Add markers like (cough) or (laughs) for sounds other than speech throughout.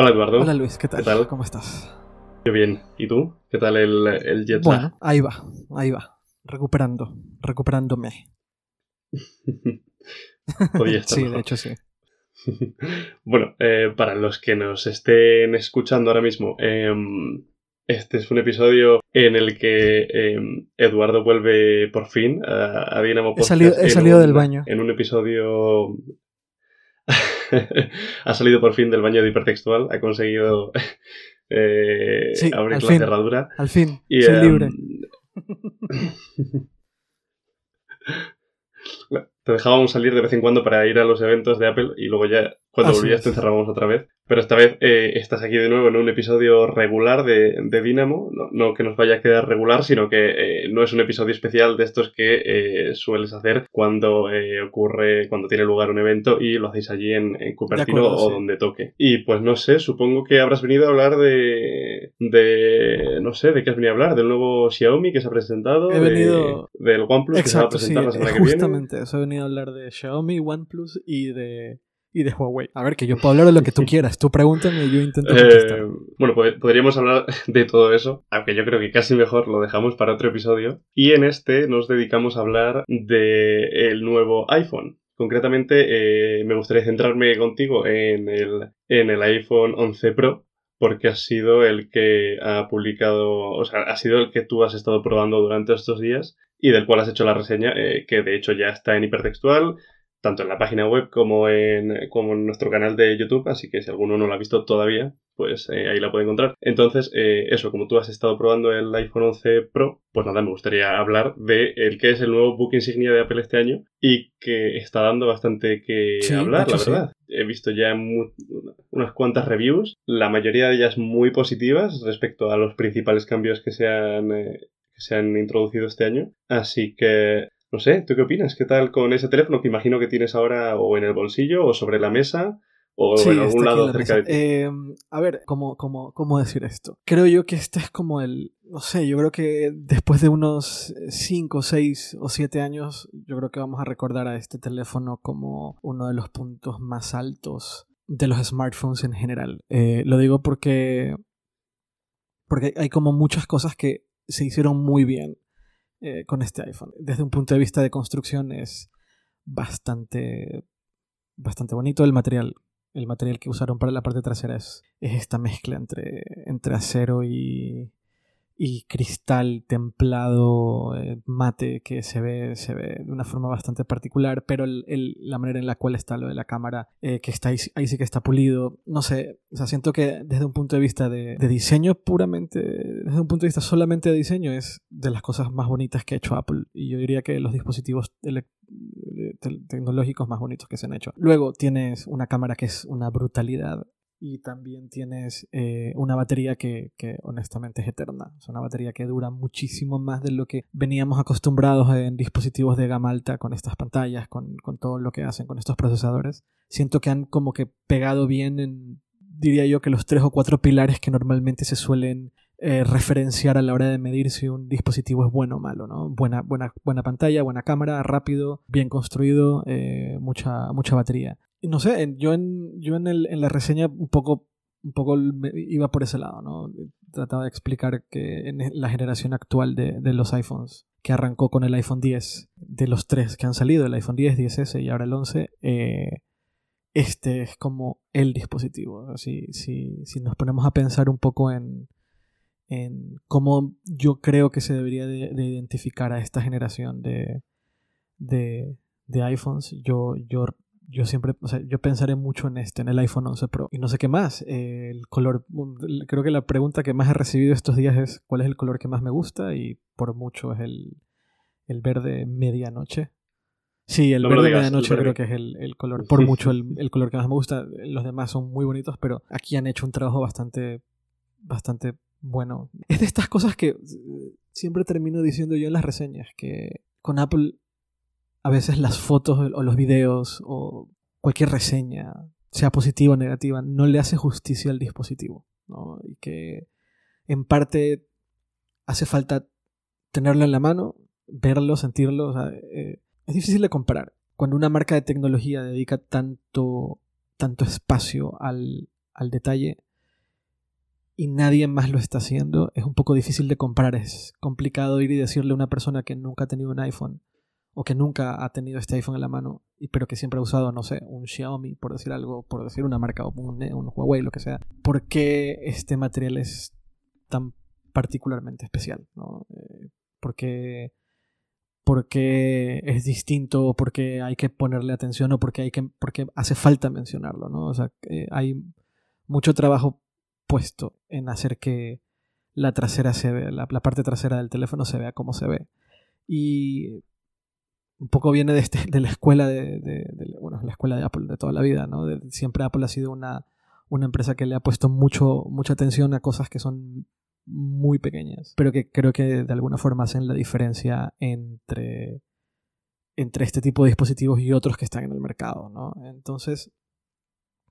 Hola Eduardo. Hola Luis, ¿qué tal? ¿Qué tal? ¿Cómo estás? Yo bien. ¿Y tú? ¿Qué tal el, el jet lag? Bueno, ahí va, ahí va. Recuperando, recuperándome. (laughs) Podía (laughs) estar Sí, mejor. de hecho sí. (laughs) Bueno, eh, para los que nos estén escuchando ahora mismo, em, este es un episodio en el que em, Eduardo vuelve por fin a, a Dynamo He Podcast. salido, he salido un- del baño. En un episodio... (laughs) ha salido por fin del baño de hipertextual, ha conseguido (laughs) eh, Sí, abrir la fin. cerradura. Al fin, Y, soy em, libre. (laughs) Te dejábamos salir de vez en cuando para ir a los eventos de Apple y luego ya cuando Así volvías es. te encerrábamos otra vez. Pero esta vez eh, estás aquí de nuevo en un episodio regular de, de Dynamo. No, no que nos vaya a quedar regular, sino que eh, no es un episodio especial de estos que eh, sueles hacer cuando ocurre, cuando tiene lugar un evento y lo hacéis allí en, en Cupertino acuerdo, o sí. donde toque. Y pues no sé, supongo que habrás venido a hablar de, de no sé, de qué has venido a hablar, del nuevo Xiaomi que se ha presentado, He de- venido- del OnePlus que se va a Exacto, sí, presentar la semana (laughs) que viene. justamente eso he venido a hablar de Xiaomi, OnePlus y de, y de Huawei. A ver, que yo puedo hablar de lo que tú quieras. Tú pregúntame y yo intento contestar. Eh, bueno, pod- podríamos hablar (laughs) de todo eso, aunque yo creo que casi mejor lo dejamos para otro episodio. Y en este nos dedicamos a hablar del nuevo iPhone. Concretamente, eh, me gustaría centrarme contigo en el, en el iPhone 11 Pro, porque ha sido el que ha publicado, o sea, ha sido el que tú has estado probando durante estos días y del cual has hecho la reseña, eh, que de hecho ya está en hipertextual, tanto en la página web como en, como en nuestro canal de YouTube, así que si alguno no lo ha visto todavía, pues eh, ahí la puede encontrar. Entonces, eh, eso, como tú has estado probando el iPhone 11 Pro, pues nada, me gustaría hablar de el que es el nuevo book insignia de Apple este año y que está dando bastante que Sí, hablar, la sí. verdad. He visto ya unas cuantas reviews, la mayoría de ellas muy positivas respecto a los principales cambios que se han, eh, que se han introducido este año. Así que, no sé, ¿tú qué opinas? ¿Qué tal con ese teléfono que imagino que tienes ahora o en el bolsillo o sobre la mesa o Sí, en algún lado cerca de ti? Eh, a ver, ¿cómo, cómo, ¿cómo decir esto? Creo yo que este es como el. No sé, yo creo que después de unos 5, 6 o 7 años, yo creo que vamos a recordar a este teléfono como uno de los puntos más altos de los smartphones en general. Eh, lo digo porque. Porque hay como muchas cosas que se hicieron muy bien eh, con este iPhone. Desde un punto de vista de construcción es bastante. Bastante bonito el material el material que usaron para la parte trasera es, es esta mezcla entre, entre acero y, y cristal templado, eh, mate, que se ve, se ve de una forma bastante particular, pero el- el- la manera en la cual está lo de la cámara, eh, que está ahí, sí que está pulido, no sé, o sea, siento que desde un punto de vista de, de diseño puramente, desde un punto de vista solamente de diseño, es de las cosas más bonitas que ha hecho Apple, y yo diría que los dispositivos te- tecnológicos más bonitos que se han hecho. Luego tienes una cámara que es una brutalidad y también tienes eh, una batería que, que honestamente es eterna. Es una batería que dura muchísimo más de lo que veníamos acostumbrados en dispositivos de gama alta con estas pantallas, con, con todo lo que hacen, con estos procesadores. Siento que han como que pegado bien en, diría yo, que los tres o cuatro pilares que normalmente se suelen eh, referenciar a la hora de medir si un dispositivo es bueno o malo, ¿no? Buena, buena, buena pantalla, buena cámara, rápido, bien construido, eh, mucha, mucha batería. No sé, yo en, yo en, el- en la reseña un poco, un poco iba por ese lado, ¿no? Trataba de explicar que en la generación actual de, de los iPhones, que arrancó con el iPhone 10, de los tres que han salido, el iPhone 10, 10S y ahora el 11, eh, este es como el dispositivo. Si, si, si nos ponemos a pensar un poco en, en cómo yo creo que se debería de, de identificar a esta generación de, de, de iPhones, yo, yo, yo siempre, o sea, yo pensaré mucho en este, en el iPhone 11 Pro. Y no sé qué más, eh, el color, creo que la pregunta que más he recibido estos días es cuál es el color que más me gusta y por mucho es el, el verde medianoche. Sí, el No verde digas, el medianoche verde. creo que es el, el color, por (laughs) mucho el, el color que más me gusta. Los demás son muy bonitos, pero aquí han hecho un trabajo bastante, bastante bueno. Es de estas cosas que eh, siempre termino diciendo yo en las reseñas, que con Apple a veces las fotos o los videos o cualquier reseña, sea positiva o negativa, no le hace justicia al dispositivo. Y que en parte hace falta tenerlo en la mano, verlo, sentirlo. eh, es difícil de comparar. Cuando una marca de tecnología dedica tanto, tanto espacio al, al detalle, y nadie más lo está haciendo, es un poco difícil de comprar. Es complicado ir y decirle a una persona que nunca ha tenido un iPhone o que nunca ha tenido este iPhone en la mano, pero que siempre ha usado, no sé, un Xiaomi, por decir algo, por decir una marca, o un, un Huawei, lo que sea, ¿por qué este material es tan particularmente especial? ¿no? Eh, porque porque es distinto o porque hay que ponerle atención o porque hay que porque hace falta mencionarlo. O sea, hay mucho trabajo puesto en hacer que la trasera se vea, la, parte trasera del teléfono se vea como se ve. Y un poco viene de, este, de la escuela de, bueno, la escuela de Apple de toda la vida, ¿no? siempre Apple ha sido una, una empresa que le ha puesto mucho, mucha atención a cosas que son muy pequeñas, pero que creo que de alguna forma hacen la diferencia entre, entre este tipo de dispositivos y otros que están en el mercado, ¿no? Entonces,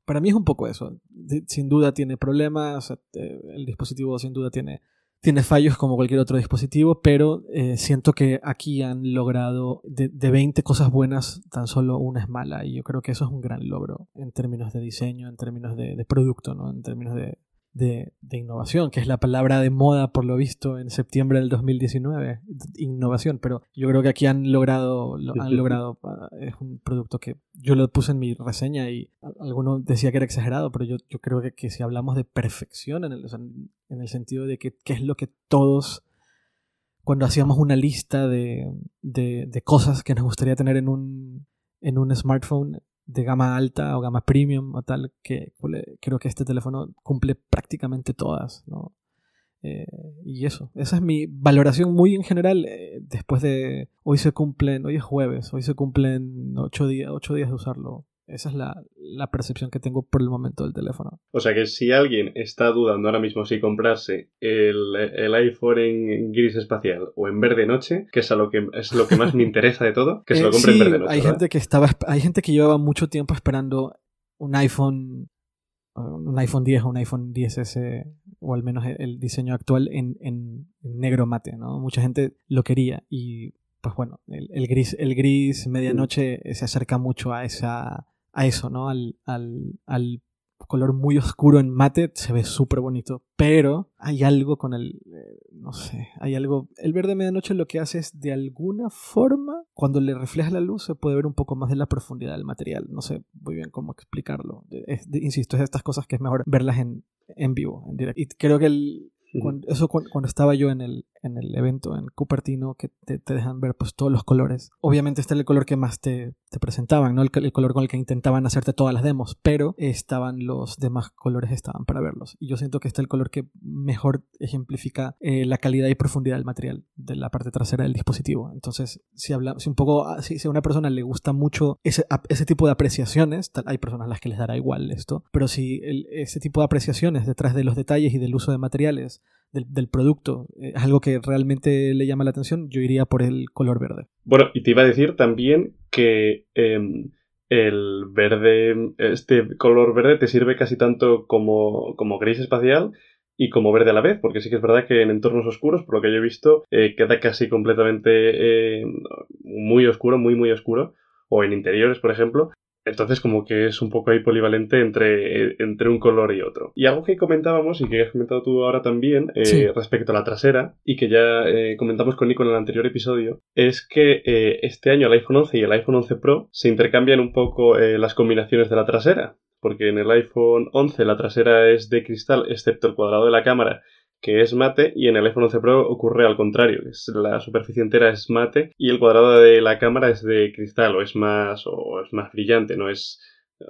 para mí es un poco eso. sin duda tiene problemas, eh, el dispositivo sin duda tiene, tiene fallos como cualquier otro dispositivo, pero eh, siento que aquí han logrado de, de 20 cosas buenas, tan solo una es mala, y yo creo que eso es un gran logro en términos de diseño, en términos de, de producto, ¿no? en términos de, de, innovación, que es la palabra de moda por lo visto en septiembre del 2019, innovación, pero yo creo que aquí han logrado, lo, han logrado, ah, es un producto que yo lo puse en mi reseña y alguno decía que era exagerado, pero yo, yo creo que, que, si hablamos de perfección en el, en el sentido de que qué es lo que todos cuando hacíamos una lista de, de, de, cosas que nos gustaría tener en un, en un smartphone, de gama alta o gama premium o tal, que creo que este teléfono cumple prácticamente todas, ¿no? Eh, y eso, esa es mi valoración muy en general. Eh, después de hoy se cumplen, hoy es jueves, hoy se cumplen ocho días, ocho días de usarlo. Esa es la, percepción que tengo por el momento del teléfono. O sea que si alguien está dudando ahora mismo si comprarse el, iPhone en gris espacial o en verde noche, que es, a lo, que es lo que más me (laughs) interesa de todo, que se lo eh, compre en verde noche. Hay gente, que estaba, hay gente que llevaba mucho tiempo esperando un iPhone un iPhone 10 o un iPhone 10S o al menos el diseño actual en, en, negro mate, ¿no? Mucha gente lo quería y pues bueno, el, el gris, el gris medianoche se acerca mucho a esa a eso, ¿no? Al, al, al color muy oscuro en mate se ve súper bonito, pero hay algo con el, eh, no sé, hay algo, el verde medianoche lo que hace es de alguna forma, cuando le refleja la luz se puede ver un poco más de la profundidad del material, no sé muy bien cómo explicarlo, insisto, es de estas cosas que es mejor verlas en, en vivo, en directo, y creo que el, cuando, eso cuando, estaba yo en el, en el evento en Cupertino, que te, dejan ver pues todos los colores. Obviamente este era el color que más te, te presentaban, ¿no? El, el, color con el que intentaban hacerte todas las demos, pero estaban los demás colores estaban para verlos. Y yo siento que este es el color que mejor ejemplifica eh, la calidad y profundidad del material de la parte trasera del dispositivo. Entonces, si habla, si un poco, ah, si, a una persona le gusta mucho ese, ese tipo de apreciaciones, hay personas a las que les dará igual esto, pero si ese tipo de apreciaciones detrás de los detalles y del uso de materiales del, producto es algo que realmente le llama la atención, yo iría por el color verde. Bueno, y te iba a decir también que em, el verde, este color verde te sirve casi tanto como, como gris espacial y como verde a la vez, porque sí que es verdad que en entornos oscuros, por lo que yo he visto, eh, queda casi completamente eh, muy oscuro, muy muy oscuro, o en interiores, por ejemplo, entonces como que es un poco ahí polivalente entre, entre un color y otro. Y algo que comentábamos y que has comentado tú ahora también eh, respecto a la trasera y que ya eh, comentamos con Nico en el anterior episodio es que eh, este año el iPhone 11 y el iPhone 11 Pro se intercambian un poco las combinaciones de la trasera. Porque en el iPhone 11 la trasera es de cristal excepto el cuadrado de la cámara que es mate y en el iPhone 11 Pro ocurre al contrario, es la superficie entera es mate y el cuadrado de la cámara es de cristal o es más o es más brillante, no es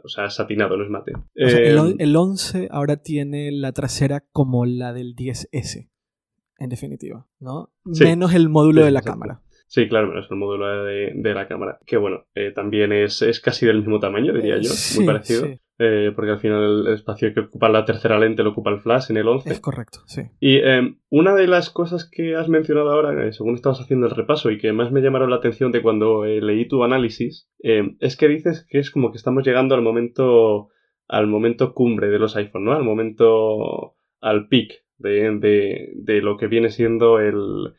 o sea, satinado, no es mate. el, 11 em, ahora tiene la trasera como la del 10S, en definitiva, ¿no? Menos el módulo de la cámara. Sí, claro, menos el módulo de, la cámara. Que bueno, eh, también es, es, casi del mismo tamaño, diría yo, muy parecido. Eh, porque al final el espacio que ocupa la tercera lente lo ocupa el flash en el 11. Es correcto, sí. Y em, una de las cosas que has mencionado ahora, eh, según estabas haciendo el repaso y que más me llamaron la atención de cuando eh, leí tu análisis, em, es que dices que es como que estamos llegando al momento al momento cumbre de los iPhone, ¿no? Al momento al peak de, de, lo que viene siendo el,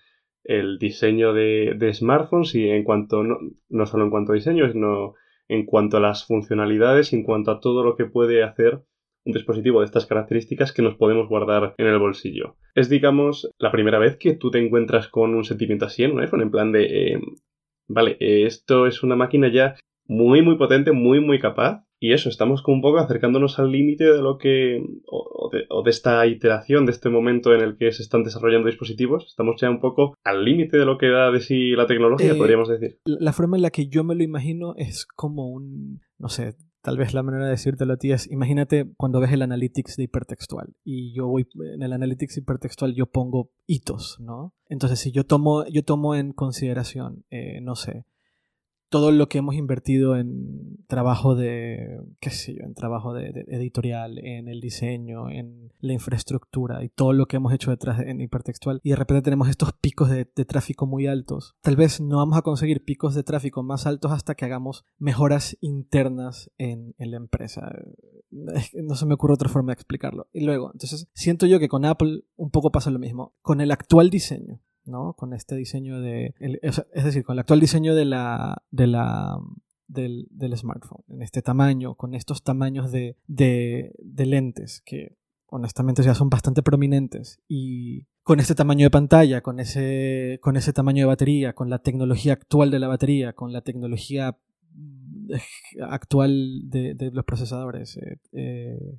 el diseño de, smartphones y en cuanto, no, no solo en cuanto a diseño, sino en cuanto a las funcionalidades y en cuanto a todo lo que puede hacer un dispositivo de estas características que nos podemos guardar en el bolsillo. Es, digamos, la primera vez que tú te encuentras con un sentimiento así en un iPhone, en plan de, eh, vale, esto es una máquina ya muy, muy potente, muy, muy capaz. Y eso, estamos como un poco acercándonos al límite de lo que. O de, o de, esta iteración, de este momento en el que se están desarrollando dispositivos. Estamos ya un poco al límite de lo que da de sí la tecnología, Eh, podríamos decir. La forma en la que yo me lo imagino es como un, no sé, tal vez la manera de decírtelo a ti es, imagínate cuando ves el analytics de hipertextual y yo voy en el analytics hipertextual yo pongo hitos, ¿no? Entonces si yo tomo, yo tomo en consideración, eh, no sé, todo lo que hemos invertido en trabajo de, qué sé yo, en trabajo de, de editorial, en el diseño, en la infraestructura y todo lo que hemos hecho detrás de, en hipertextual y de repente tenemos estos picos de, de, tráfico muy altos. Tal vez no vamos a conseguir picos de tráfico más altos hasta que hagamos mejoras internas en, en la empresa. No se me ocurre otra forma de explicarlo. Y luego, entonces, siento yo que con Apple un poco pasa lo mismo. Con el actual diseño, ¿no? Con este diseño de. Es decir, con el actual diseño de la. De la del, del, smartphone, en este tamaño, con estos tamaños de, de, de, lentes que honestamente ya son bastante prominentes y con este tamaño de pantalla, con ese, con ese tamaño de batería, con la tecnología actual de la batería, con la tecnología actual de, de los procesadores, eh, eh,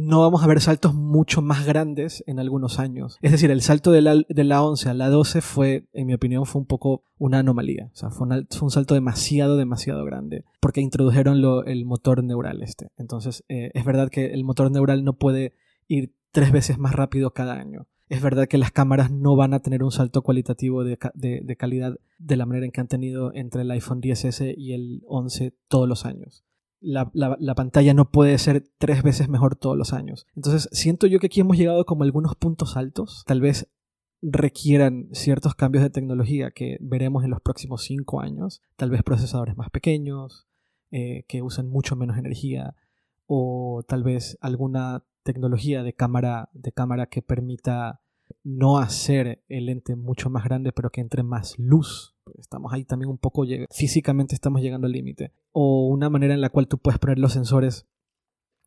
no vamos a ver saltos mucho más grandes en algunos años. Es decir, el salto de la, de la 11 a la 12 fue, en mi opinión, fue un poco una anomalía. O sea, fue, un salto demasiado, demasiado grande. Porque introdujeron el motor neural este. Entonces, eh, es verdad que el motor neural no puede ir tres veces más rápido cada año. Es verdad que las cámaras no van a tener un salto cualitativo de, de, de calidad de la manera en que han tenido entre el iPhone 10S y el 11 todos los años. La, la, la, pantalla no puede ser tres veces mejor todos los años. Entonces, siento yo que aquí hemos llegado como a algunos puntos altos. Tal vez requieran ciertos cambios de tecnología que veremos en los próximos cinco años. Tal vez procesadores más pequeños, eh, que usen mucho menos energía, o tal vez alguna tecnología de cámara, de cámara que permita no hacer el lente mucho más grande, pero que entre más luz. Estamos ahí también un poco, físicamente estamos llegando al límite. O una manera en la cual tú puedes poner los sensores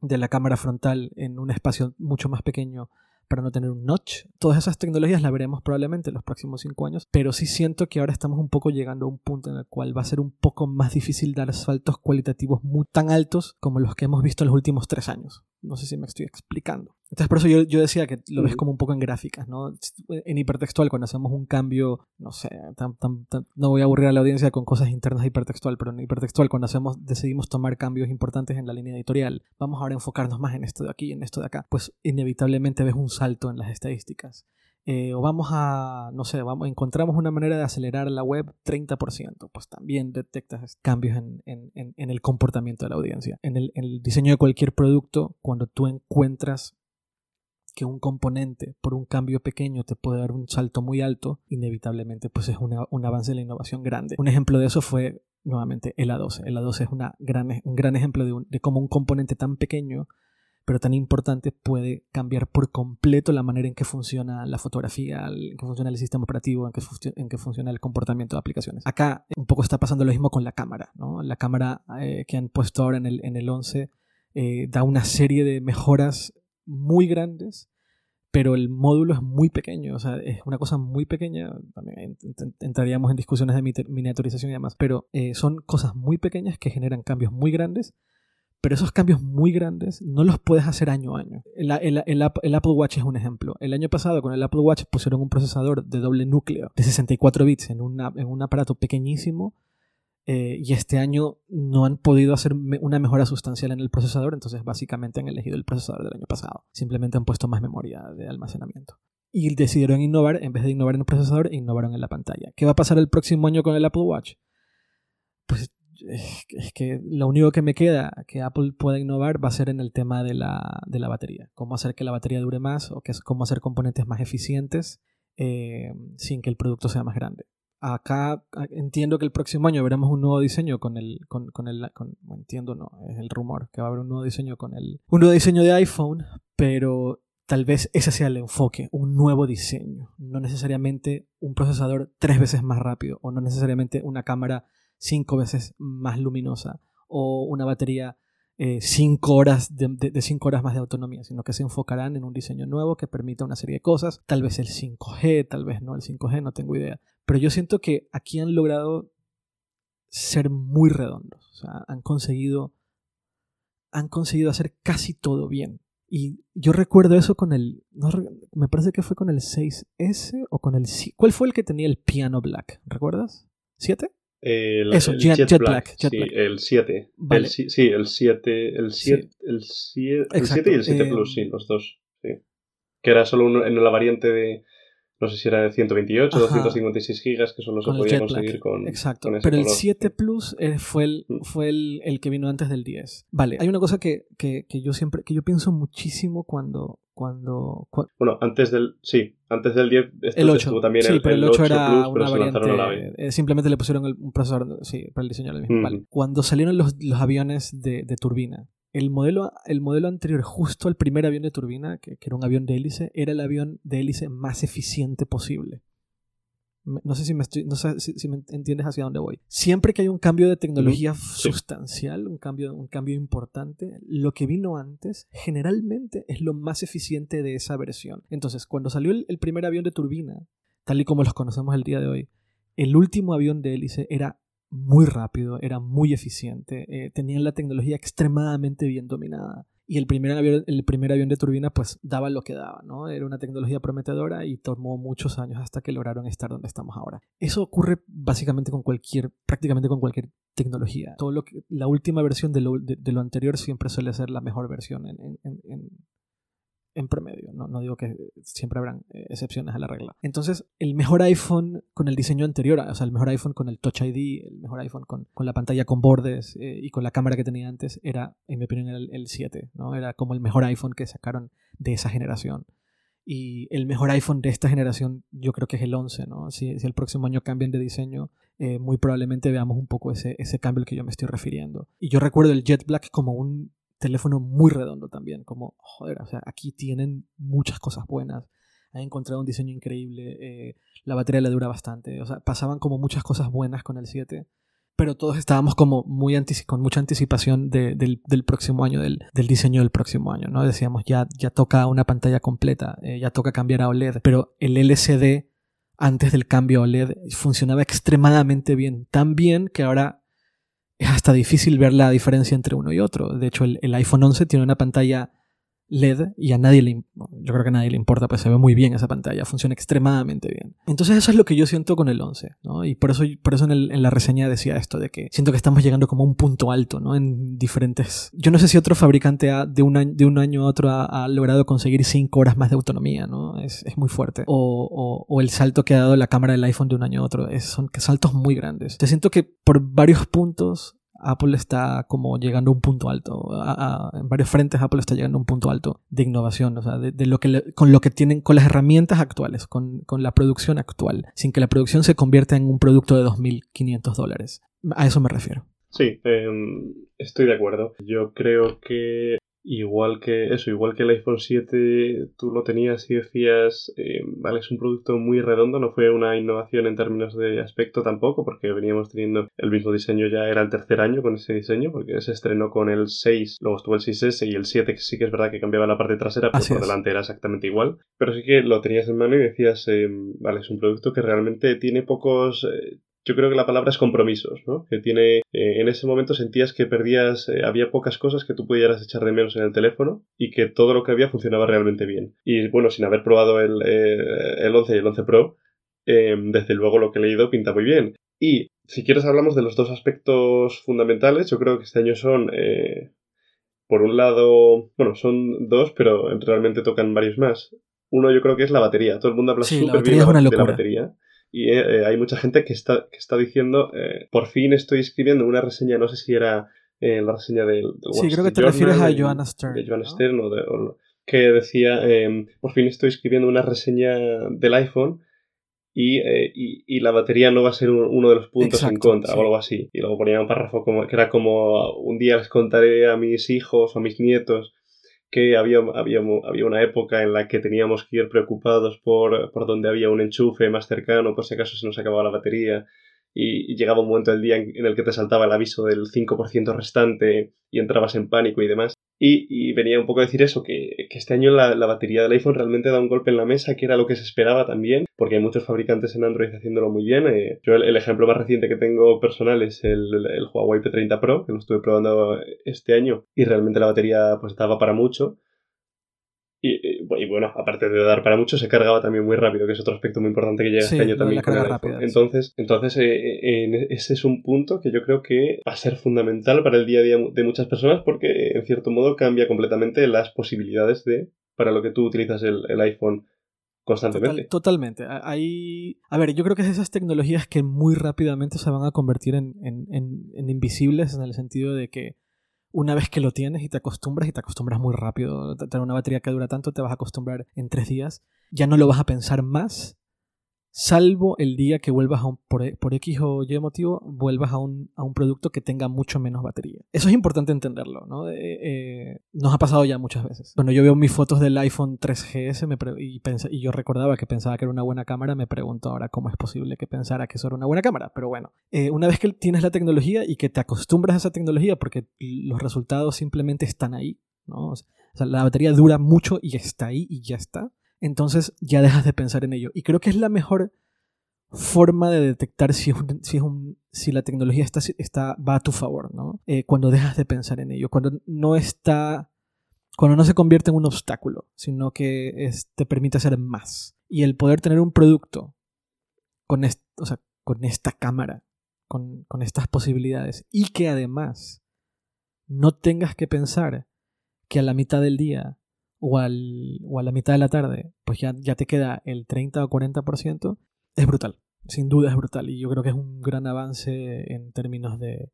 de la cámara frontal en un espacio mucho más pequeño para no tener un notch. Todas esas tecnologías las veremos probablemente en los próximos cinco años, pero sí siento que ahora estamos un poco llegando a un punto en el cual va a ser un poco más difícil dar saltos cualitativos muy tan altos como los que hemos visto en los últimos tres años. No sé si me estoy explicando. Entonces por eso yo, yo decía que lo ves como un poco en gráficas, ¿no? En hipertextual cuando hacemos un cambio, no sé, tan, tan, tan, no voy a aburrir a la audiencia con cosas internas de hipertextual, pero en hipertextual cuando hacemos, decidimos tomar cambios importantes en la línea editorial, vamos ahora a enfocarnos más en esto de aquí, en esto de acá, pues inevitablemente ves un salto en las estadísticas. Eh, o vamos a, no sé, vamos, encontramos una manera de acelerar la web 30%, pues también detectas cambios en, en, en, en el comportamiento de la audiencia. En el, en el diseño de cualquier producto, cuando tú encuentras que un componente por un cambio pequeño te puede dar un salto muy alto, inevitablemente pues es un avance de la innovación grande. Un ejemplo de eso fue nuevamente el A12. El A12 es una gran, un gran ejemplo de, un, de cómo un componente tan pequeño pero tan importante puede cambiar por completo la manera en que funciona la fotografía, en que funciona el sistema operativo, en que, en que funciona el comportamiento de aplicaciones. Acá un poco está pasando lo mismo con la cámara, ¿no? La cámara eh, que han puesto ahora en el, en el 11 eh, da una serie de mejoras muy grandes, pero el módulo es muy pequeño, o sea, es una cosa muy pequeña, también entraríamos en discusiones de miniaturización y demás, pero eh, son cosas muy pequeñas que generan cambios muy grandes, pero esos cambios muy grandes no los puedes hacer año a año. El, el, el, Apple Watch es un ejemplo. El año pasado con el Apple Watch pusieron un procesador de doble núcleo de 64 bits en, una, en un aparato pequeñísimo eh, y este año no han podido hacer una mejora sustancial en el procesador, entonces básicamente han elegido el procesador del año pasado. Simplemente han puesto más memoria de almacenamiento. Y decidieron innovar, en vez de innovar en el procesador, innovaron en la pantalla. ¿Qué va a pasar el próximo año con el Apple Watch? Pues es que lo único que me queda que Apple pueda innovar va a ser en el tema de la, de la batería. Cómo hacer que la batería dure más o cómo hacer componentes más eficientes eh, sin que el producto sea más grande. Acá entiendo que el próximo año veremos un nuevo diseño con el. Con, con el con, entiendo, no, es el rumor que va a haber un nuevo diseño con el. Un nuevo diseño de iPhone, pero tal vez ese sea el enfoque, un nuevo diseño. No necesariamente un procesador tres veces más rápido o no necesariamente una cámara cinco veces más luminosa o una batería 5 horas de, de, cinco horas más de autonomía, sino que se enfocarán en un diseño nuevo que permita una serie de cosas, tal vez el 5G, tal vez no el 5G, no tengo idea. Pero yo siento que aquí han logrado ser muy redondos, o sea, han conseguido han conseguido hacer casi todo bien. Y yo recuerdo eso con el. me parece que fue con el 6S o con el. ¿Cuál fue el que tenía el piano black? ¿Recuerdas? ¿7? El, eso, Jet, Black. sí, el 7. sí, el 7. El 7, el 7, el 7 y el 7 Plus, sí, los dos. Sí. Que era solo uno, en la variante de no sé si era de 128 o 256 gigas, que solo se podía conseguir con. Exacto. Pero el 7 Plus eh, fue, el, mm. fue el, el, que vino antes del 10. Vale, hay una cosa que, que, que, yo siempre, que yo pienso muchísimo cuando. cuando, bueno, antes del. Sí, antes del 10 el 8. también sí, pero el 8, era una variante. Eh, simplemente le pusieron el, un procesador sí, para el diseño del mismo. Vale. Mm. Cuando salieron los, los aviones de, de turbina, el modelo, el modelo anterior, justo el primer avión de turbina, que, era un avión de hélice, era el avión de hélice más eficiente posible. No sé si me, estoy, no sé si, me entiendes hacia dónde voy. Siempre que hay un cambio de tecnología sustancial, un cambio, un cambio importante, lo que vino antes generalmente es lo más eficiente de esa versión. Entonces, cuando salió el primer avión de turbina, tal y como los conocemos el día de hoy, el último avión de hélice era muy rápido, era muy eficiente, eh, tenían la tecnología extremadamente bien dominada. Y el primer, avión, el primer avión de turbina pues daba lo que daba, ¿no? Era una tecnología prometedora y tomó muchos años hasta que lograron estar donde estamos ahora. Eso ocurre básicamente con cualquier, prácticamente con cualquier tecnología. Todo lo que, la última versión de lo, de, lo anterior siempre suele ser la mejor versión en, promedio. No, no digo que siempre habrán eh, excepciones a la regla. Entonces, el mejor iPhone con el diseño anterior, o sea, el mejor iPhone con el Touch ID, el mejor iPhone con, con la pantalla con bordes eh, y con la cámara que tenía antes, era, en mi opinión, el, el 7. ¿no? Era como el mejor iPhone que sacaron de esa generación. Y el mejor iPhone de esta generación yo creo que es el 11, ¿no? Si, si el próximo año cambian de diseño, eh, muy probablemente veamos un poco ese, ese cambio al que yo me estoy refiriendo. Y yo recuerdo el Jet Black como un teléfono muy redondo también, como, joder, o sea, aquí tienen muchas cosas buenas, han encontrado un diseño increíble, eh, la batería le dura bastante, o sea, pasaban como muchas cosas buenas con el 7, pero todos estábamos como muy con mucha anticipación del, próximo año, del, diseño del próximo año, ¿no? Decíamos, ya, ya toca una pantalla completa, eh, ya toca cambiar a OLED, pero el LCD antes del cambio a OLED funcionaba extremadamente bien, tan bien que ahora es hasta difícil ver la diferencia entre uno y otro. De hecho, el, iPhone 11 tiene una pantalla LED y a nadie le, yo creo que a nadie le importa, pues se ve muy bien esa pantalla, funciona extremadamente bien. Entonces eso es lo que yo siento con el 11, ¿no? Y por eso, por eso en, la reseña decía esto, de que siento que estamos llegando como a un punto alto, ¿no? En diferentes... Yo no sé si otro fabricante de, un año, de un año a otro ha, logrado conseguir 5 horas más de autonomía, ¿no? Es, muy fuerte. O, o, el salto que ha dado la cámara del iPhone de un año a otro, es, son saltos muy grandes. Te siento que por varios puntos Apple está como llegando a un punto alto. en varios frentes Apple está llegando a un punto alto de innovación, o sea, de, lo que con lo que tienen, con las herramientas actuales, con, la producción actual, sin que la producción se convierta en un producto de 2.500 dólares. A eso me refiero. Sí, em, estoy de acuerdo. Yo creo que Igual que eso, igual que el iPhone 7 tú lo tenías y decías, eh, vale, es un producto muy redondo, no fue una innovación en términos de aspecto tampoco, porque veníamos teniendo el mismo diseño ya era el tercer año con ese diseño, porque se estrenó con el 6, luego estuvo el 6S y el 7, que sí que es verdad que cambiaba la parte trasera, pero por delante era exactamente igual, pero sí que lo tenías en mano y decías, eh, vale, es un producto que realmente tiene pocos... Eh, yo creo que la palabra es compromisos, ¿no? Que tiene, eh, en ese momento sentías que perdías, eh, había pocas cosas que tú pudieras echar de menos en el teléfono y que todo lo que había funcionaba realmente bien. Y bueno, sin haber probado el, eh, el 11 y el 11 Pro, desde luego lo que he leído pinta muy bien. Y si quieres hablamos de los dos aspectos fundamentales, yo creo que este año son, por un lado, bueno, son dos, pero realmente tocan varios más. Uno yo creo que es la batería. Todo el mundo habla súper bien de la batería. Y eh, eh, hay mucha gente que está, que está diciendo, eh, por fin estoy escribiendo una reseña, no sé si era la reseña del... sí, creo que te refieres a Joanna Stern. De Joanna Stern o, que decía, em, por fin estoy escribiendo una reseña del iPhone y, y, la batería no va a ser uno de los puntos en contra o algo así. Y luego ponía un párrafo como, que era como un día les contaré a mis hijos o a mis nietos que había, había, había, una época en la que teníamos que ir preocupados por, por donde había un enchufe más cercano, por si acaso se nos acababa la batería. Y, llegaba un momento del día en, el que te saltaba el aviso del 5% restante y entrabas en pánico y demás. Y, venía un poco a decir eso, que, este año la, batería del iPhone realmente da un golpe en la mesa, que era lo que se esperaba también, porque hay muchos fabricantes en Android haciéndolo muy bien. Eh, yo el, ejemplo más reciente que tengo personal es el, el Huawei P30 Pro, que lo estuve probando este año, y realmente la batería pues daba para mucho. Y, bueno, aparte de dar para mucho, se cargaba también muy rápido, que es otro aspecto muy importante que llega este año también. entonces, entonces eh, ese es un punto que yo creo que va a ser fundamental para el día a día de muchas personas porque en cierto modo cambia completamente las posibilidades de para lo que tú utilizas el, iPhone constantemente. totalmente. Hay, a ver, yo creo que es esas tecnologías que muy rápidamente se van a convertir en, en invisibles en el sentido de que una vez que lo tienes y te acostumbras, y te acostumbras muy rápido, tener una batería que dura tanto, te vas a acostumbrar en tres días, ya no lo vas a pensar más salvo el día que vuelvas a un, por, X o Y motivo, vuelvas a un, a un, producto que tenga mucho menos batería. Eso es importante entenderlo, ¿no? Eh, nos ha pasado ya muchas veces. Bueno, yo veo mis fotos del iPhone 3GS me y, y yo recordaba que pensaba que era una buena cámara, me pregunto ahora cómo es posible que pensara que eso era una buena cámara, pero bueno, eh, una vez que tienes la tecnología y que te acostumbras a esa tecnología porque los resultados simplemente están ahí, ¿no? O sea, la batería dura mucho y está ahí y ya está entonces ya dejas de pensar en ello. Y creo que es la mejor forma de detectar si, si, la tecnología está, está, va a tu favor, ¿no? Eh, cuando dejas de pensar en ello, cuando no está, cuando no se convierte en un obstáculo, sino que te permite hacer más. Y el poder tener un producto con, con esta cámara, con, con estas posibilidades, y que además no tengas que pensar que a la mitad del día o, al, o a la mitad de la tarde, pues ya, ya te queda el 30 o 40%, es brutal. Sin duda es brutal. Y yo creo que es un gran avance en términos de,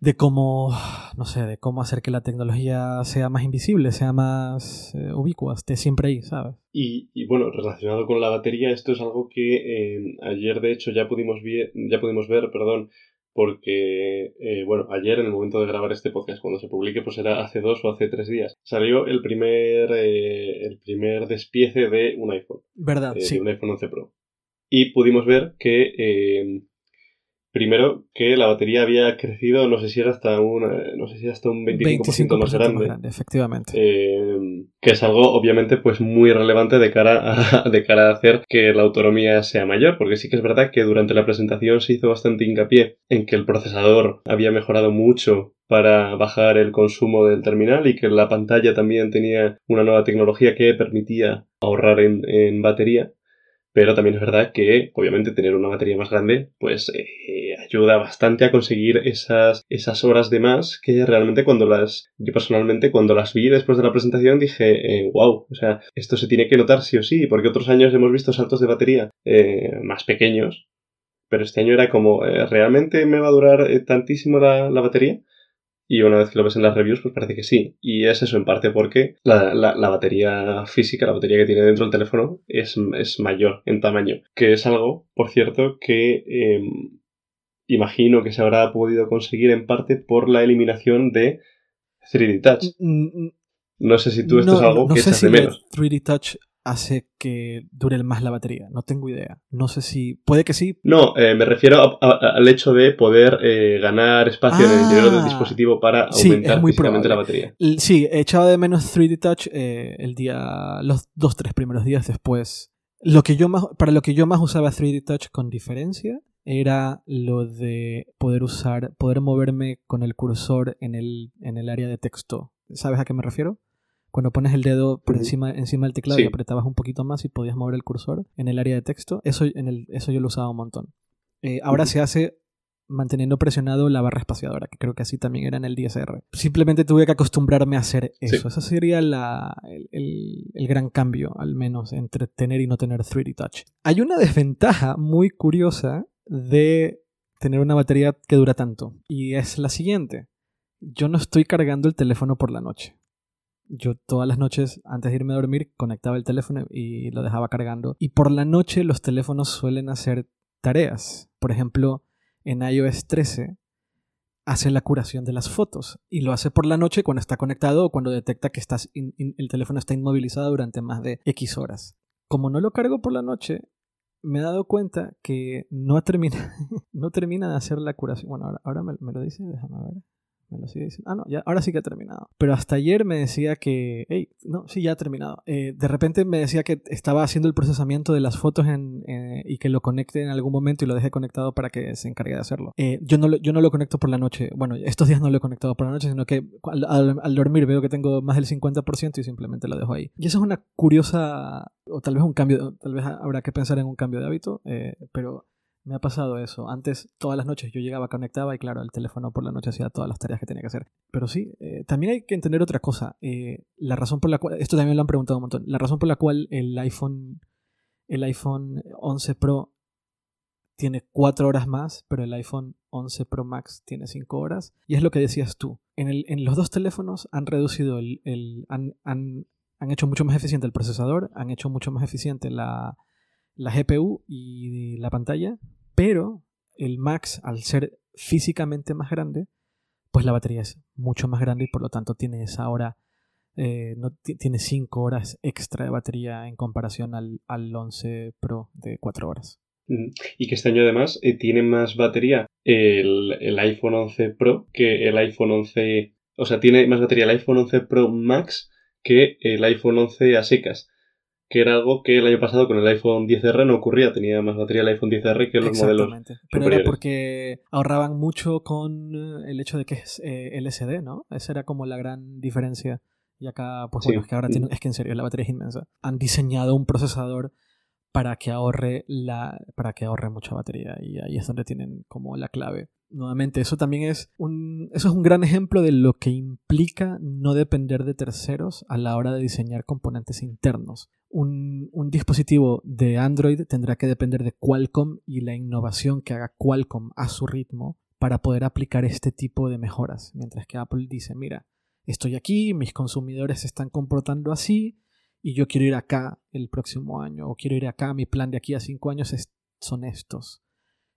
de cómo, no sé, de cómo hacer que la tecnología sea más invisible, sea más eh, ubicua, esté siempre ahí, ¿sabes? Y, y, bueno, relacionado con la batería, esto es algo que eh, ayer de hecho ya pudimos, ya pudimos ver, perdón, porque, eh, bueno, ayer en el momento de grabar este podcast, cuando se publique, pues era hace dos o hace tres días, salió el primer, eh, el primer despiece de un iPhone. ¿Verdad? Eh, sí. De un iPhone 11 Pro. Y pudimos ver que Primero, que la batería había crecido, no sé si era hasta un, eh, no sé si hasta un 25%, más, grande, Efectivamente. Eh, que es algo, obviamente, pues muy relevante de cara, a, (laughs) de cara a hacer que la autonomía sea mayor, porque sí que es verdad que durante la presentación se hizo bastante hincapié en que el procesador había mejorado mucho para bajar el consumo del terminal y que la pantalla también tenía una nueva tecnología que permitía ahorrar en, en batería pero también es verdad que obviamente tener una batería más grande pues eh, ayuda bastante a conseguir esas, esas horas de más que realmente cuando las yo personalmente cuando las vi después de la presentación dije wow, eh, o sea esto se tiene que notar sí o sí porque otros años hemos visto saltos de batería eh, más pequeños pero este año era como realmente me va a durar tantísimo la, la batería y una vez que lo ves en las reviews, pues parece que sí. Y es eso en parte porque la, batería física, la batería que tiene dentro del teléfono, es, mayor en tamaño. Que es algo, por cierto, que em, imagino que se habrá podido conseguir en parte por la eliminación de 3D Touch. Mm, mm, mm. No sé si tú esto es algo que echas de menos. 3D Touch hace que dure más la batería. No tengo idea. No sé si. Puede que sí. No, eh, me refiero al hecho de poder eh, ganar espacio en el interior del ah. dispositivo para aumentar muy físicamente la batería. Sí, he echado de menos 3D Touch eh, el día. los dos, tres primeros días después. Lo que yo más, para lo que yo más usaba 3D Touch con diferencia era lo de poder usar, poder moverme con el cursor en el, en el área de texto. ¿Sabes a qué me refiero? Cuando pones el dedo por encima, encima del teclado y apretabas un poquito más y podías mover el cursor en el área de texto, eso, en el, eso yo lo usaba un montón. Eh, ahora se hace manteniendo presionado la barra espaciadora, que creo que así también era en el DSR. Simplemente tuve que acostumbrarme a hacer eso. Ese sería la, el, el, gran cambio, al menos, entre tener y no tener 3D Touch. Hay una desventaja muy curiosa de tener una batería que dura tanto, y es la siguiente. Yo no estoy cargando el teléfono por la noche yo todas las noches antes de irme a dormir conectaba el teléfono y lo dejaba cargando. Y por la noche los teléfonos suelen hacer tareas. Por ejemplo, en iOS 13 hace la curación de las fotos y lo hace por la noche cuando está conectado o cuando detecta que estás el teléfono está inmovilizado durante más de X horas. Como no lo cargo por la noche, me he dado cuenta que no, termina, (laughs) no termina de hacer la curación. Bueno, ahora, ahora me, me, lo dice, déjame ver. Me lo sigue diciendo. Ah, no, ya, ahora sí que ha terminado. Pero hasta ayer me decía que. Hey, no, sí, ya ha terminado. Eh, de repente me decía que estaba haciendo el procesamiento de las fotos eh, y que lo conecte en algún momento y lo deje conectado para que se encargue de hacerlo. Eh, yo, no lo, yo no lo conecto por la noche. Bueno, estos días no lo he conectado por la noche, sino que al, al dormir veo que tengo más del 50% y simplemente lo dejo ahí. Y eso es una curiosa. O tal vez un cambio. Tal vez habrá que pensar en un cambio de hábito, pero me ha pasado eso. Antes, todas las noches yo llegaba, conectaba y claro, el teléfono por la noche hacía todas las tareas que tenía que hacer. Pero sí, eh, también hay que entender otra cosa. Eh, la razón por la cual, esto también lo han preguntado un montón, la razón por la cual el iPhone, el iPhone 11 Pro tiene 4 horas más, pero el iPhone 11 Pro Max tiene 5 horas. Y es lo que decías tú. En, el, en los dos teléfonos han reducido el... el han, han, han hecho mucho más eficiente el procesador, han hecho mucho más eficiente la, la GPU y la pantalla, pero el Max, al ser físicamente más grande, pues la batería es mucho más grande y por lo tanto tiene esa hora, eh, no, tiene 5 horas extra de batería en comparación al, al 11 Pro de 4 horas. Y que este año además eh, tiene más batería el, el, iPhone 11 Pro que el iPhone 11, o sea, tiene más batería el iPhone 11 Pro Max que el iPhone 11 a secas que era algo que el año pasado con el iPhone 10R no ocurría, tenía más batería el iPhone 10R que los modelos. Pero era porque ahorraban mucho con eh, el hecho de que es eh, LCD, ¿no? Esa era como la gran diferencia. Y acá, pues bueno, es que ahora tiene, es que en serio, la batería es inmensa. Han diseñado un procesador para que ahorre la para que ahorre mucha batería y ahí es donde tienen como la clave nuevamente, eso también es un, eso es un gran ejemplo de lo que implica no depender de terceros a la hora de diseñar componentes internos. Un, un, dispositivo de Android tendrá que depender de Qualcomm y la innovación que haga Qualcomm a su ritmo para poder aplicar este tipo de mejoras. Mientras que Apple dice, mira, estoy aquí, mis consumidores se están comportando así y yo quiero ir acá el próximo año o quiero ir acá, mi plan de aquí a cinco años son estos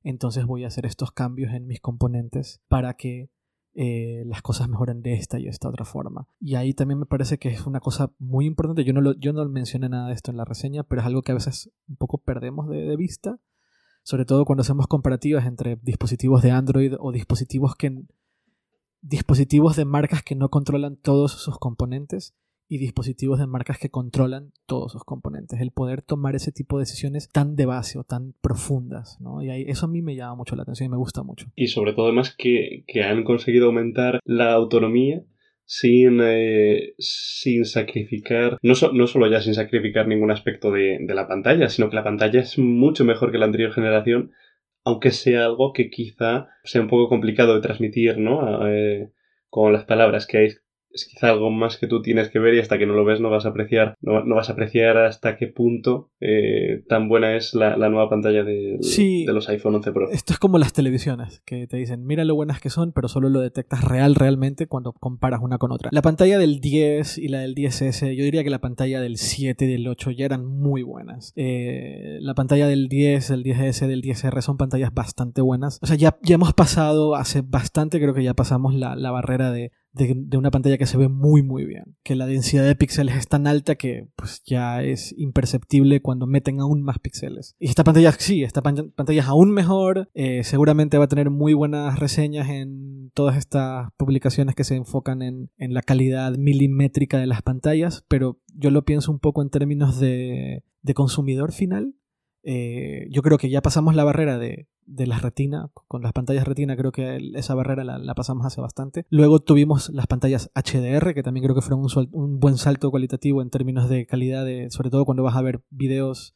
entonces voy a hacer estos cambios en mis componentes para que eh, las cosas mejoren de esta y esta otra forma. Y ahí también me parece que es una cosa muy importante. Yo no, lo, yo no mencioné nada de esto en la reseña, pero es algo que a veces un poco perdemos de, de vista, sobre todo cuando hacemos comparativas entre dispositivos de Android o dispositivos que dispositivos de marcas que no controlan todos sus componentes y dispositivos de marcas que controlan todos sus componentes. El poder tomar ese tipo de decisiones tan de base o tan profundas. ¿no? Y ahí, eso a mí me llama mucho la atención y me gusta mucho. Y sobre todo además que, que han conseguido aumentar la autonomía sin, eh, sin sacrificar, no, no solo ya sin sacrificar ningún aspecto de, de la pantalla, sino que la pantalla es mucho mejor que la anterior generación, aunque sea algo que quizá sea un poco complicado de transmitir, ¿no? Eh, con las palabras que hay es quizá algo más que tú tienes que ver y hasta que no lo ves no vas a apreciar, no, vas a apreciar hasta qué punto eh, tan buena es la, nueva pantalla de, de, los iPhone 11 Pro. Esto es como las televisiones, que te dicen, mira lo buenas que son, pero solo lo detectas real realmente cuando comparas una con otra. La pantalla del 10 y la del 10S, yo diría que la pantalla del 7 y del 8 ya eran muy buenas. Eh, la pantalla del 10, del 10S, del 10R son pantallas bastante buenas. O sea, ya, ya hemos pasado hace bastante, creo que ya pasamos la, la barrera de de, una pantalla que se ve muy muy bien. Que la densidad de píxeles es tan alta que pues ya es imperceptible cuando meten aún más píxeles. Y esta pantalla sí, esta pantalla es aún mejor. Eh, seguramente va a tener muy buenas reseñas en todas estas publicaciones que se enfocan en, en la calidad milimétrica de las pantallas. Pero yo lo pienso un poco en términos de, de consumidor final. Eh, yo creo que ya pasamos la barrera de de las retina, con las pantallas retina creo que esa barrera la, pasamos hace bastante. Luego tuvimos las pantallas HDR, que también creo que fueron un, buen salto cualitativo en términos de calidad, de, sobre todo cuando vas a ver videos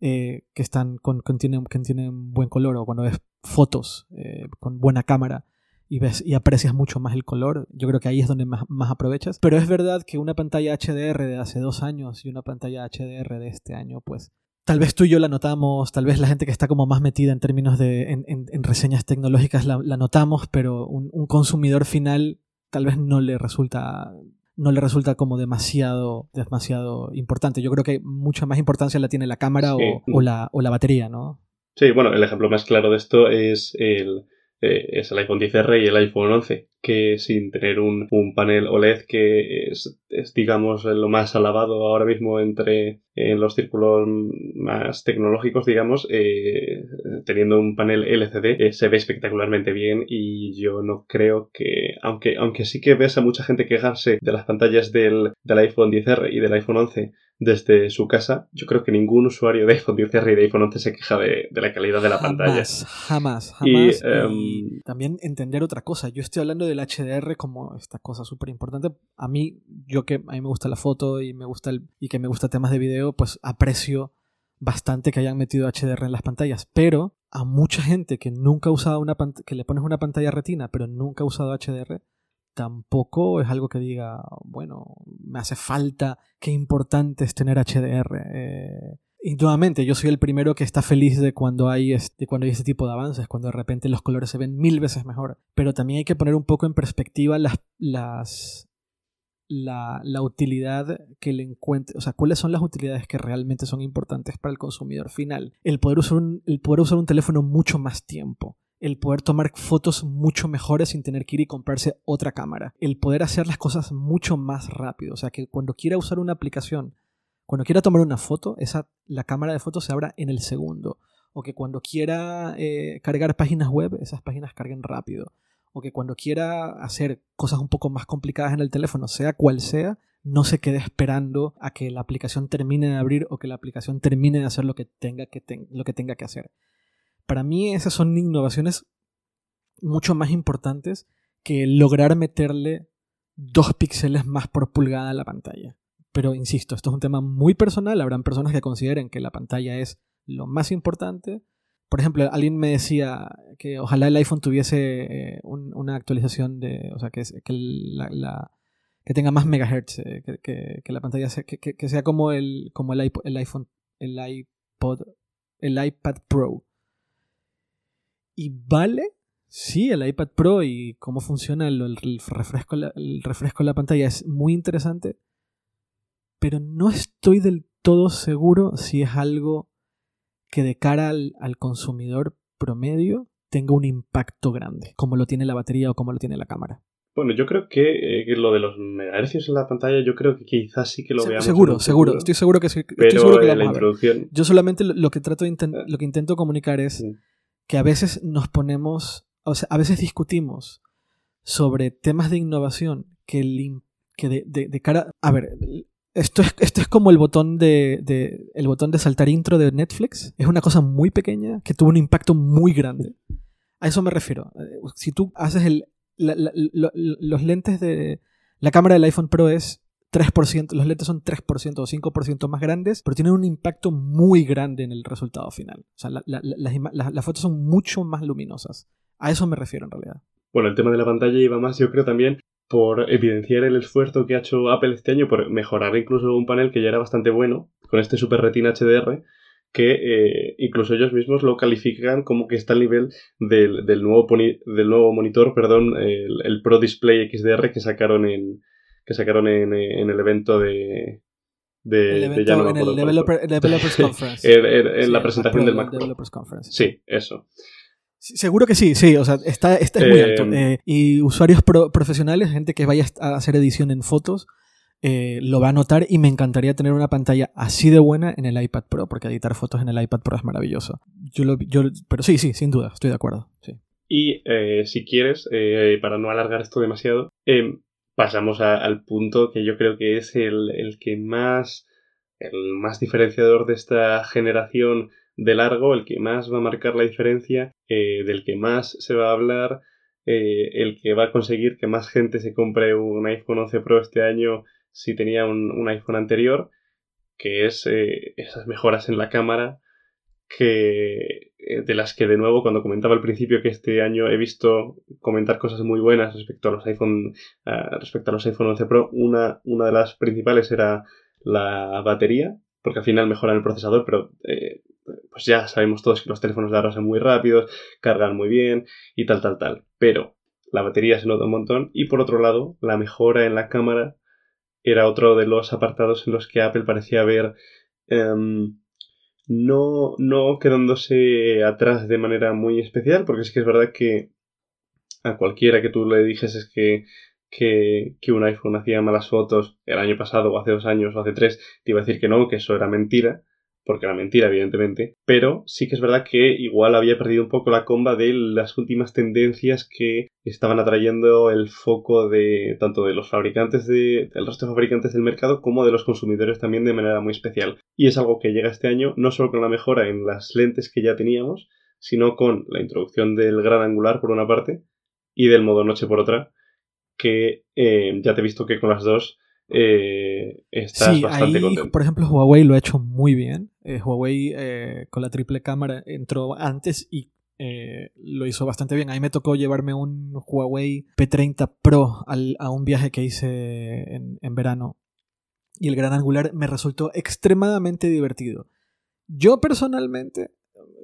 eh, que, están con, que, tienen, que tienen buen color o cuando ves fotos eh, con buena cámara y ves y aprecias mucho más el color. Yo creo que ahí es donde más, más, aprovechas. Pero es verdad que una pantalla HDR de hace dos años y una pantalla HDR de este año, pues tal vez tú y yo la notamos, tal vez la gente que está como más metida en términos de en, reseñas tecnológicas la, notamos, pero un, consumidor final tal vez no le resulta no le resulta como demasiado demasiado importante. Yo creo que mucha más importancia la tiene la cámara o, la, o la batería, ¿no? Sí, bueno, el ejemplo más claro de esto es el, eh, es el iPhone XR y el iPhone 11, que sin tener un, panel OLED que es, digamos, lo más alabado ahora mismo entre en los círculos más tecnológicos, digamos, eh, teniendo un panel LCD, eh, se ve espectacularmente bien y yo no creo que, aunque, aunque sí que ves a mucha gente quejarse de las pantallas del, del iPhone XR y del iPhone 11 desde su casa, yo creo que ningún usuario de iPhone XR y de iPhone 11 se queja de, la calidad de la pantalla. Jamás, jamás. Em, y, también entender otra cosa. Yo estoy hablando del HDR como esta cosa súper importante. A mí, yo que a mí me gusta la foto y me gusta el, y que me gusta temas de video, pues aprecio bastante que hayan metido HDR en las pantallas. Pero a mucha gente que nunca ha usado una que le pones una pantalla retina, pero nunca ha usado HDR, tampoco es algo que diga, bueno, me hace falta, qué importante es tener HDR. Eh, yo soy el primero que está feliz de cuando hay este, cuando hay este tipo de avances, cuando de repente los colores se ven mil veces mejor. Pero también hay que poner un poco en perspectiva las, las, la, la, utilidad que le encuentre, o sea, cuáles son las utilidades que realmente son importantes para el consumidor final. El poder usar el poder usar un teléfono mucho más tiempo el poder tomar fotos mucho mejores sin tener que ir y comprarse otra cámara, el poder hacer las cosas mucho más rápido, o sea que cuando quiera usar una aplicación, cuando quiera tomar una foto, esa, la cámara de fotos se abra en el segundo, o que cuando quiera eh, cargar páginas web, esas páginas carguen rápido, o que cuando quiera hacer cosas un poco más complicadas en el teléfono, sea cual sea, no se quede esperando a que la aplicación termine de abrir o que la aplicación termine de hacer lo que tenga que, lo que, tenga que hacer. Para mí esas son innovaciones mucho más importantes que lograr meterle dos píxeles más por pulgada a la pantalla. Pero insisto, esto es un tema muy personal. Habrán personas que consideren que la pantalla es lo más importante. Por ejemplo, alguien me decía que ojalá el iPhone tuviese eh, una actualización de. O sea, que, que, tenga más megahertz, eh, que, que, la pantalla sea, que, sea como el, como el, iPod, el iPhone, el iPod, el iPad Pro. Y vale, sí, el iPad Pro y cómo funciona el, refresco, el refresco en la pantalla es muy interesante, pero no estoy del todo seguro si es algo que de cara al, consumidor promedio tenga un impacto grande, como lo tiene la batería o como lo tiene la cámara. Bueno, yo creo que, eh, lo de los megahercios en la pantalla, yo creo que quizás sí que lo veamos. Seguro, seguro, estoy seguro que sí. Estoy seguro que la introducción... Yo solamente lo, que trato de eh. lo que intento comunicar es que a veces nos ponemos, o sea, a veces discutimos sobre temas de innovación que, que de, cara... A ver, esto es, esto es como el botón de, el botón de saltar intro de Netflix. Es una cosa muy pequeña que tuvo un impacto muy grande. A eso me refiero. Si tú haces el, los lentes de... La cámara del iPhone Pro es 3%, los lentes son 3% o 5% más grandes, pero tienen un impacto muy grande en el resultado final. O sea, las, fotos son mucho más luminosas. A eso me refiero en realidad. Bueno, el tema de la pantalla iba más, yo creo también, por evidenciar el esfuerzo que ha hecho Apple este año por mejorar incluso un panel que ya era bastante bueno, con este Super Retina HDR, que eh, incluso ellos mismos lo califican como que está al nivel del, nuevo, del nuevo monitor, perdón, el Pro Display XDR que sacaron en, que sacaron en, en el evento de, de, en el Developers (laughs) Conference. en, la presentación del Mac. Developers Conference. Sí, eso. Seguro que sí, sí, o sea, está, está es muy alto. Eh, eh, y usuarios profesionales, gente que vaya a hacer edición en fotos, eh, lo va a notar y me encantaría tener una pantalla así de buena en el iPad Pro, porque editar fotos en el iPad Pro es maravilloso. Yo lo, yo, pero sí, sí, sin duda, estoy de acuerdo. Sí. Y si quieres, para no alargar esto demasiado, pasamos al punto que yo creo que es el, que más, el más diferenciador de esta generación de largo, el que más va a marcar la diferencia, eh, del que más se va a hablar, eh, el que va a conseguir que más gente se compre un iPhone 11 Pro este año si tenía un, iPhone anterior, que es eh, esas mejoras en la cámara que de las que de nuevo cuando comentaba al principio que este año he visto comentar cosas muy buenas respecto a los iPhone respecto a los iPhone 11 Pro una, una de las principales era la batería porque al final mejoran el procesador pero eh, pues ya sabemos todos que los teléfonos de ahora son muy rápidos cargan muy bien y tal tal tal. Pero la batería se nota un montón y por otro lado la mejora en la cámara era otro de los apartados en los que Apple parecía haber em, no, no quedándose atrás de manera muy especial, porque es que es verdad que a cualquiera que tú le dijeses que, que, que, un iPhone hacía malas fotos el año pasado o hace dos años o hace tres, te iba a decir que no, que eso era mentira porque era mentira, evidentemente, pero sí que es verdad que igual había perdido un poco la comba de las últimas tendencias que estaban atrayendo el foco de tanto de los fabricantes de, del resto de fabricantes del mercado como de los consumidores también de manera muy especial. Y es algo que llega este año no solo con la mejora en las lentes que ya teníamos, sino con la introducción del gran angular por una parte y del modo noche por otra, que eh, ya te he visto que con las dos eh, estás bastante contento. Por ejemplo, Huawei lo ha hecho muy bien. Eh, Huawei eh, con la triple cámara entró antes y eh, lo hizo bastante bien. A mí me tocó llevarme un Huawei P30 Pro a un viaje que hice en, en verano. Y el gran angular me resultó extremadamente divertido. Yo personalmente,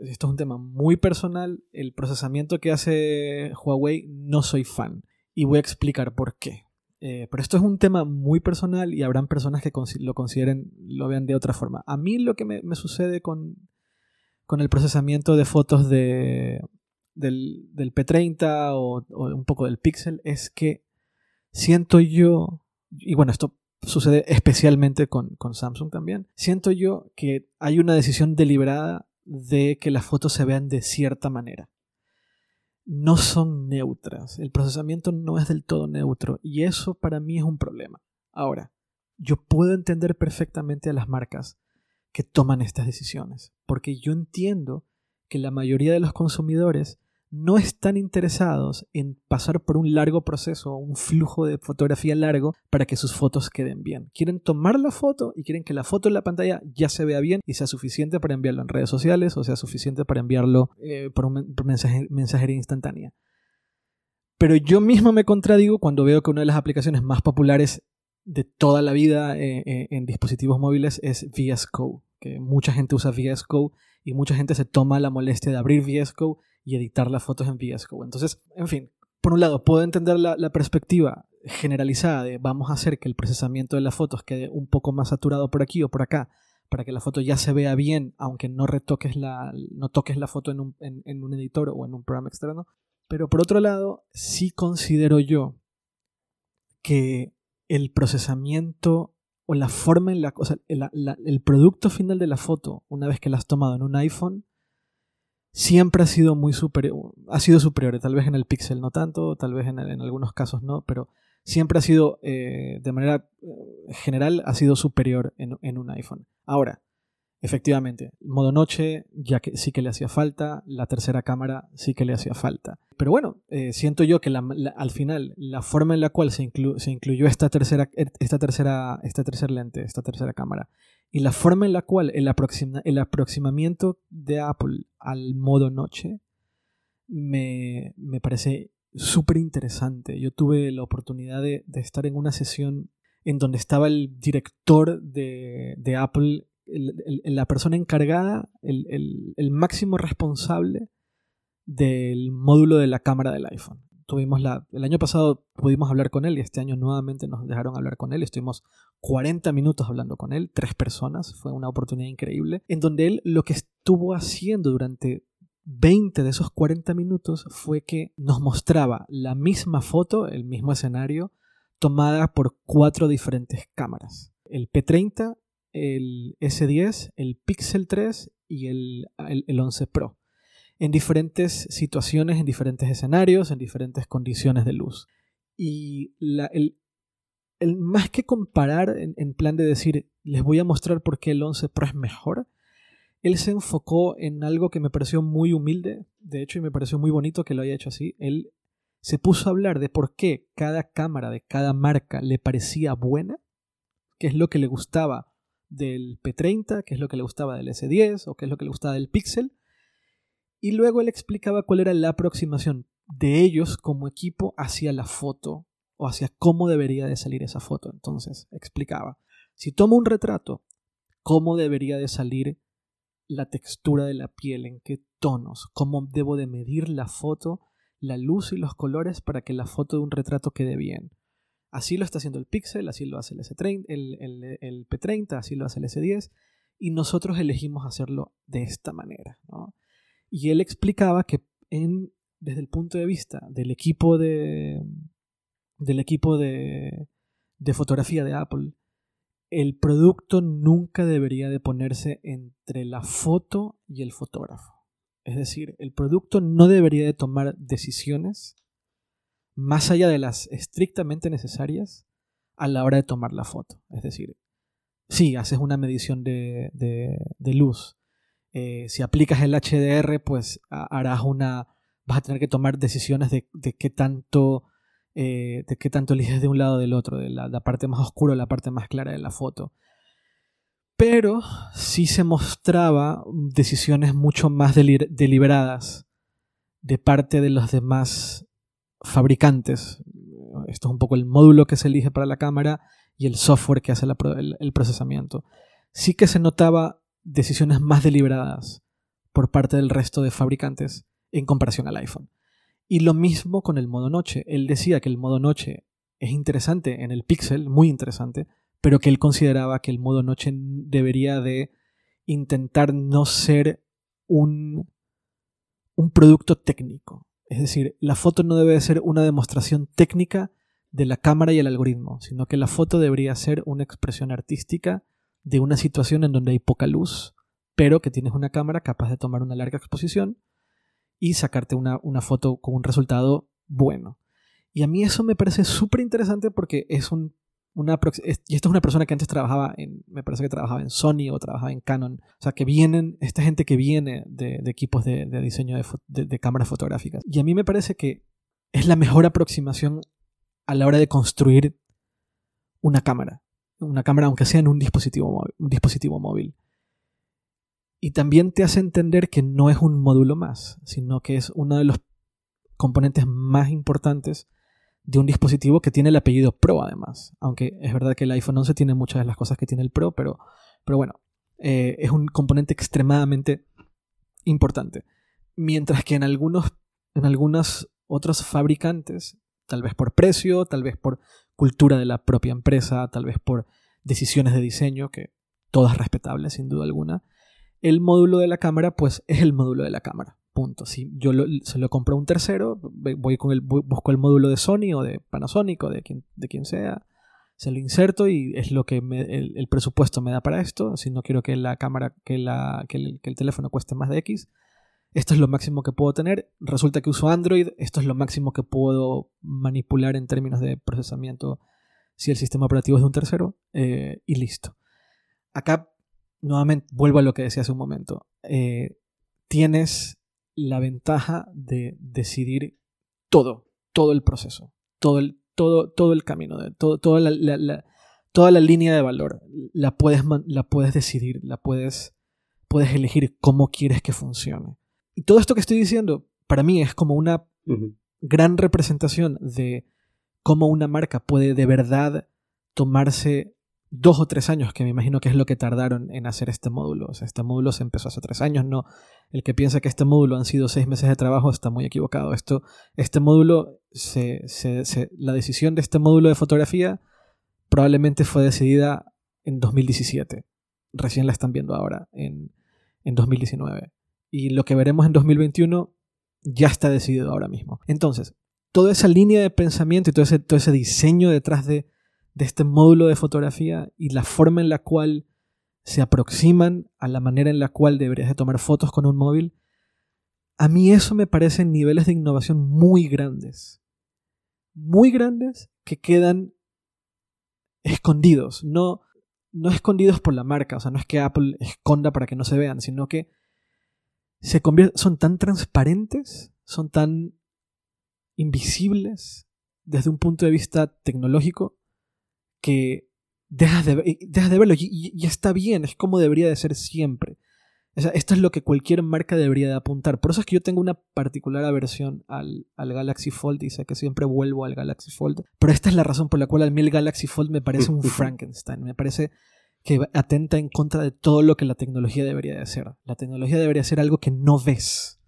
esto es un tema muy personal, el procesamiento que hace Huawei no soy fan. Y voy a explicar por qué. Eh, pero esto es un tema muy personal y habrán personas que lo consideren, lo vean de otra forma. A mí lo que me, sucede con, con, el procesamiento de fotos de, del, P30 o, un poco del Pixel es que siento yo, y bueno, esto sucede especialmente con, con Samsung también, siento yo que hay una decisión deliberada de que las fotos se vean de cierta manera no son neutras. El procesamiento no es del todo neutro y eso para mí es un problema. Ahora, yo puedo entender perfectamente a las marcas que toman estas decisiones, porque yo entiendo que la mayoría de los consumidores no están interesados en pasar por un largo proceso, un flujo de fotografía largo para que sus fotos queden bien. Quieren tomar la foto y quieren que la foto en la pantalla ya se vea bien y sea suficiente para enviarlo en redes sociales o sea suficiente para enviarlo eh, por, un, mensajería instantánea. Pero yo mismo me contradigo cuando veo que una de las aplicaciones más populares de toda la vida eh, eh, en dispositivos móviles es VS Code, que mucha gente usa VS Code y mucha gente se toma la molestia de abrir VS Code y editar las fotos en VS. Entonces, en fin, por un lado, puedo entender la, perspectiva generalizada de vamos a hacer que el procesamiento de las fotos quede un poco más saturado por aquí o por acá para que la foto ya se vea bien, aunque no retoques la, no toques la foto en un, en un editor o en un programa externo. Pero por otro lado, sí considero yo que el procesamiento o la forma en la, o sea, el, producto final de la foto, una vez que la has tomado en un iPhone, siempre ha sido muy superior, ha sido superior, tal vez en el Pixel no tanto, tal vez en, algunos casos no, pero siempre ha sido, eh, de manera eh, general, ha sido superior en, en un iPhone. Ahora, Efectivamente, modo noche ya que sí que le hacía falta, la tercera cámara sí que le hacía falta. Pero bueno, eh, siento yo que al final la forma en la cual se, se incluyó esta tercera, esta, tercera, esta tercera lente, esta tercera cámara, y la forma en la cual el, el aproximamiento de Apple al modo noche me, me parece súper interesante. Yo tuve la oportunidad de, estar en una sesión en donde estaba el director de, de Apple la persona encargada, el, máximo responsable del módulo de la cámara del iPhone. Tuvimos la, el año pasado pudimos hablar con él y este año nuevamente nos dejaron hablar con él. Estuvimos 40 minutos hablando con él, tres personas, fue una oportunidad increíble, en donde él lo que estuvo haciendo durante 20 de esos 40 minutos fue que nos mostraba la misma foto, el mismo escenario, tomada por cuatro diferentes cámaras. El P30, el S10, el Pixel 3 y el, el, 11 Pro. En diferentes situaciones, en diferentes escenarios, en diferentes condiciones de luz. Y el, el, más que comparar en, en, plan de decir, les voy a mostrar por qué el 11 Pro es mejor, él se enfocó en algo que me pareció muy humilde, de hecho, y me pareció muy bonito que lo haya hecho así. Él se puso a hablar de por qué cada cámara de cada marca le parecía buena, qué es lo que le gustaba del P30, qué es lo que le gustaba del S10 o qué es lo que le gustaba del Pixel. Y luego él explicaba cuál era la aproximación de ellos como equipo hacia la foto o hacia cómo debería de salir esa foto. Entonces explicaba, si tomo un retrato, cómo debería de salir la textura de la piel, en qué tonos, cómo debo de medir la foto, la luz y los colores para que la foto de un retrato quede bien. Así lo está haciendo el Pixel, así lo hace el, S30, el, P30, así lo hace el S10, y nosotros elegimos hacerlo de esta manera. Y él explicaba que en desde el punto de vista del equipo de, del equipo de, de fotografía de Apple, el producto nunca debería de ponerse entre la foto y el fotógrafo. Es decir, el producto no debería de tomar decisiones más allá de las estrictamente necesarias a la hora de tomar la foto. Es decir, si haces una medición de, luz, eh, si aplicas el HDR, pues harás una. vas a tener que tomar decisiones de, qué tanto. Eh, de qué tanto eliges de un lado o del otro, de la, parte más oscura o la parte más clara de la foto. Pero sí se mostraba decisiones mucho más deliberadas de parte de los demás fabricantes. Esto es un poco el módulo que se elige para la cámara y el software que hace el, procesamiento. Sí que se notaba decisiones más deliberadas por parte del resto de fabricantes en comparación al iPhone. Y lo mismo con el modo noche. Él decía que el modo noche es interesante en el Pixel, muy interesante, pero que él consideraba que el modo noche debería de intentar no ser un, un producto técnico. Es decir, la foto no debe ser una demostración técnica de la cámara y el algoritmo, sino que la foto debería ser una expresión artística de una situación en donde hay poca luz, pero que tienes una cámara capaz de tomar una larga exposición y sacarte una, foto con un resultado bueno. Y a mí eso me parece súper interesante porque es un una, y esto es una persona que antes trabajaba en, me parece que trabajaba en Sony o trabajaba en Canon, o sea, que vienen, esta gente que viene de, equipos de, diseño de, cámaras fotográficas. Y a mí me parece que es la mejor aproximación a la hora de construir una cámara, una cámara aunque sea en un dispositivo móvil, un dispositivo móvil. Y también te hace entender que no es un módulo más, sino que es uno de los componentes más importantes de un dispositivo que tiene el apellido Pro además. Aunque es verdad que el iPhone 11 tiene muchas de las cosas que tiene el Pro, pero, pero bueno, eh, es un componente extremadamente importante. Mientras que en algunos, en algunos otros fabricantes, tal vez por precio, tal vez por cultura de la propia empresa, tal vez por decisiones de diseño, que todas respetables sin duda alguna, el módulo de la cámara pues es (laughs) el módulo de la cámara. Punto. Si yo se lo compro a un tercero, voy con el, busco el módulo de Sony o de Panasonic o de quien, de quien sea, se lo inserto y es lo que el, presupuesto me da para esto. Si no quiero que la cámara, que, la, que el teléfono cueste más de X, esto es lo máximo que puedo tener. Resulta que uso Android, esto es lo máximo que puedo manipular en términos de procesamiento si el sistema operativo es de un tercero, eh, y listo. Acá, nuevamente, vuelvo a lo que decía hace un momento. Eh, tienes la ventaja de decidir todo, todo el proceso, todo el, todo, todo el camino, todo, toda, la, toda la línea de valor. La puedes, la puedes decidir, la puedes, puedes elegir cómo quieres que funcione. Y todo esto que estoy diciendo, para mí es como una gran representación de cómo una marca puede de verdad tomarse dos o tres años, que me imagino que es lo que tardaron en hacer este módulo. O sea, este módulo se empezó hace tres años, no. El que piensa que este módulo han sido seis meses de trabajo está muy equivocado. Esto, este módulo, se, la decisión de este módulo de fotografía probablemente fue decidida en 2017. Recién la están viendo ahora, en, en 2019. Y lo que veremos en 2021 ya está decidido ahora mismo. Entonces, toda esa línea de pensamiento y todo ese, todo ese diseño detrás de de este módulo de fotografía y la forma en la cual se aproximan a la manera en la cual deberías de tomar fotos con un móvil, a mí eso me parecen niveles de innovación muy grandes. Muy grandes que quedan escondidos, no, no escondidos por la marca, o sea, no es que Apple esconda para que no se vean, sino que se son tan transparentes, son tan invisibles desde un punto de vista tecnológico, que dejas de, dejas de verlo y, está bien, es como debería de ser siempre. esto es lo que cualquier marca debería de apuntar. Por eso es que yo tengo una particular aversión al, Galaxy Fold y sé que siempre vuelvo al Galaxy Fold. Pero esta es la razón por la cual a mí el Galaxy Fold me parece un (laughs) Frankenstein. Me parece que atenta en contra de todo lo que la tecnología debería de ser. La tecnología debería ser algo que no ves.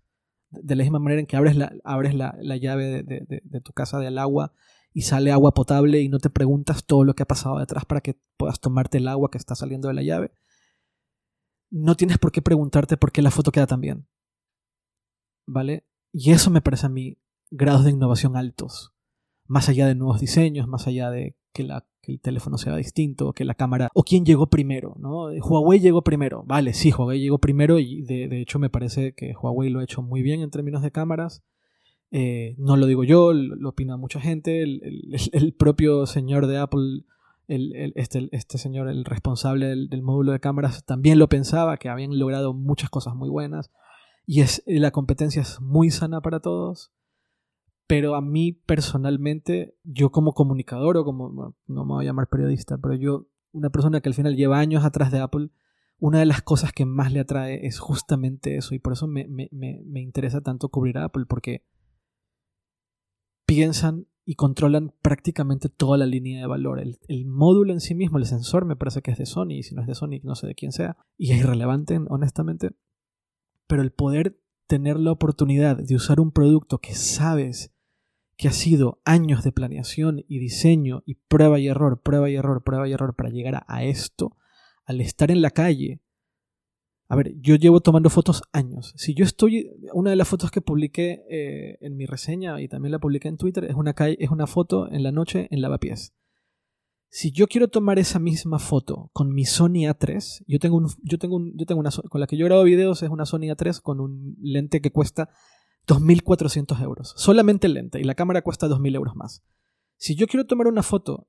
De la misma manera en que abres la, abres la, llave de, de, tu casa del agua y sale agua potable y no te preguntas todo lo que ha pasado detrás para que puedas tomarte el agua que está saliendo de la llave, no tienes por qué preguntarte por qué la foto queda tan bien. ¿Vale? Y eso me parece a mí grados de innovación altos. Más allá de nuevos diseños, más allá de que, la, que el teléfono sea distinto, que la cámara... O quién llegó primero, ¿no? Huawei llegó primero. Vale, sí, Huawei llegó primero y de, de hecho me parece que Huawei lo ha hecho muy bien en términos de cámaras. Eh, no lo digo yo, lo, opina mucha gente. (laughs) El, propio señor de Apple, este, este, señor, el responsable del, módulo de cámaras, también lo pensaba, que habían logrado muchas cosas muy buenas. Y es, la competencia es muy sana para todos. Pero a mí personalmente, yo como comunicador o como, no me voy a llamar periodista, pero yo, una persona que al final lleva años atrás de Apple, una de las cosas que más le atrae es justamente eso. Y por eso me, me, me interesa tanto cubrir a Apple, porque piensan y controlan prácticamente toda la línea de valor. El, módulo en sí mismo, el sensor, me parece que es de Sony, y si no es de Sony, no sé de quién sea, y es irrelevante, honestamente. Pero el poder tener la oportunidad de usar un producto que sabes que ha sido años de planeación y diseño y prueba y error, prueba y error, prueba y error para llegar a esto, al estar en la calle a ver, yo llevo tomando fotos años. Si yo estoy. Una de las fotos que publiqué eh, en mi reseña y también la publiqué en Twitter es una, es una foto en la noche en Lavapiés. Si yo quiero tomar esa misma foto con mi Sony A3, yo tengo, un, yo tengo, un, yo tengo una. Con la que yo grabo videos es una Sony A3 con un lente que cuesta 2.400 euros. Solamente el lente y la cámara cuesta 2.000 euros más. Si yo quiero tomar una foto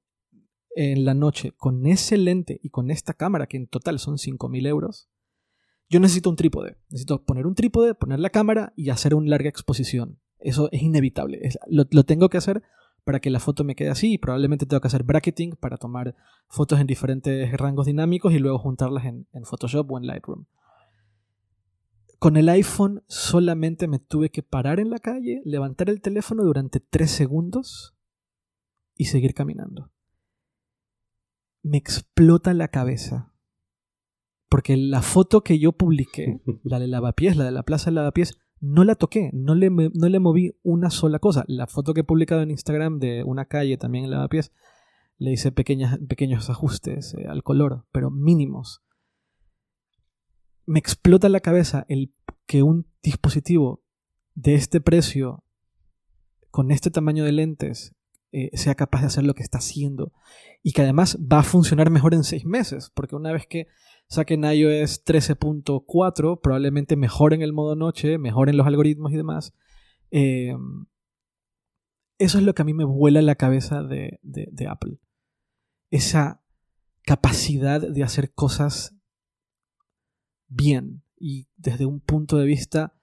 en la noche con ese lente y con esta cámara, que en total son 5.000 euros, yo necesito un trípode. Necesito poner un trípode, poner la cámara y hacer una larga exposición. Eso es inevitable. lo, tengo que hacer para que la foto me quede así y probablemente tengo que hacer bracketing para tomar fotos en diferentes rangos dinámicos y luego juntarlas en, en Photoshop o en Lightroom. Con el iPhone solamente me tuve que parar en la calle, levantar el teléfono durante 3 segundos y seguir caminando. Me explota la cabeza porque la foto que yo publiqué, (laughs) la de Lavapiés, la de la Plaza de Lavapiés, no la toqué, no le, no le moví una sola cosa. La foto que he publicado en Instagram de una calle también en Lavapiés, le hice pequeños ajustes eh, al color, pero mínimos. Me explota la cabeza el que un dispositivo de este precio, con este tamaño de lentes, eh, sea capaz de hacer lo que está haciendo y que además va a funcionar mejor en seis meses, porque una vez que saquen iOS 13.4, probablemente mejoren el modo noche, mejoren los algoritmos y demás. Em, eso es lo que a mí me vuela la cabeza de, Apple. Esa capacidad de hacer cosas bien y desde un punto de vista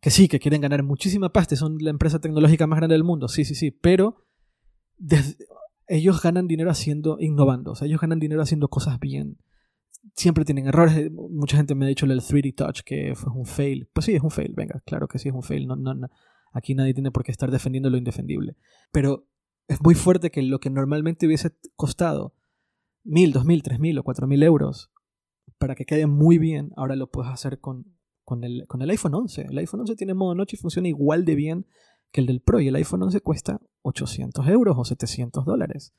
que sí, que quieren ganar muchísima pasta, son la empresa tecnológica más grande del mundo, sí, sí, sí, pero ellos ganan dinero haciendo, innovando, o sea, ellos ganan dinero haciendo cosas bien siempre tienen errores. Mucha gente me ha dicho el 3D Touch que fue un fail. Pues sí, es un fail, venga, claro que sí es un fail. No, no, Aquí nadie tiene por qué estar defendiendo lo indefendible. Pero es muy fuerte que lo que normalmente hubiese costado mil, dos mil, tres mil o cuatro mil euros para que quede muy bien, ahora lo puedes hacer con, con, el, con el iPhone 11. El iPhone 11 tiene modo noche y funciona igual de bien que el del Pro. Y el iPhone 11 cuesta 800 euros o 700 dólares.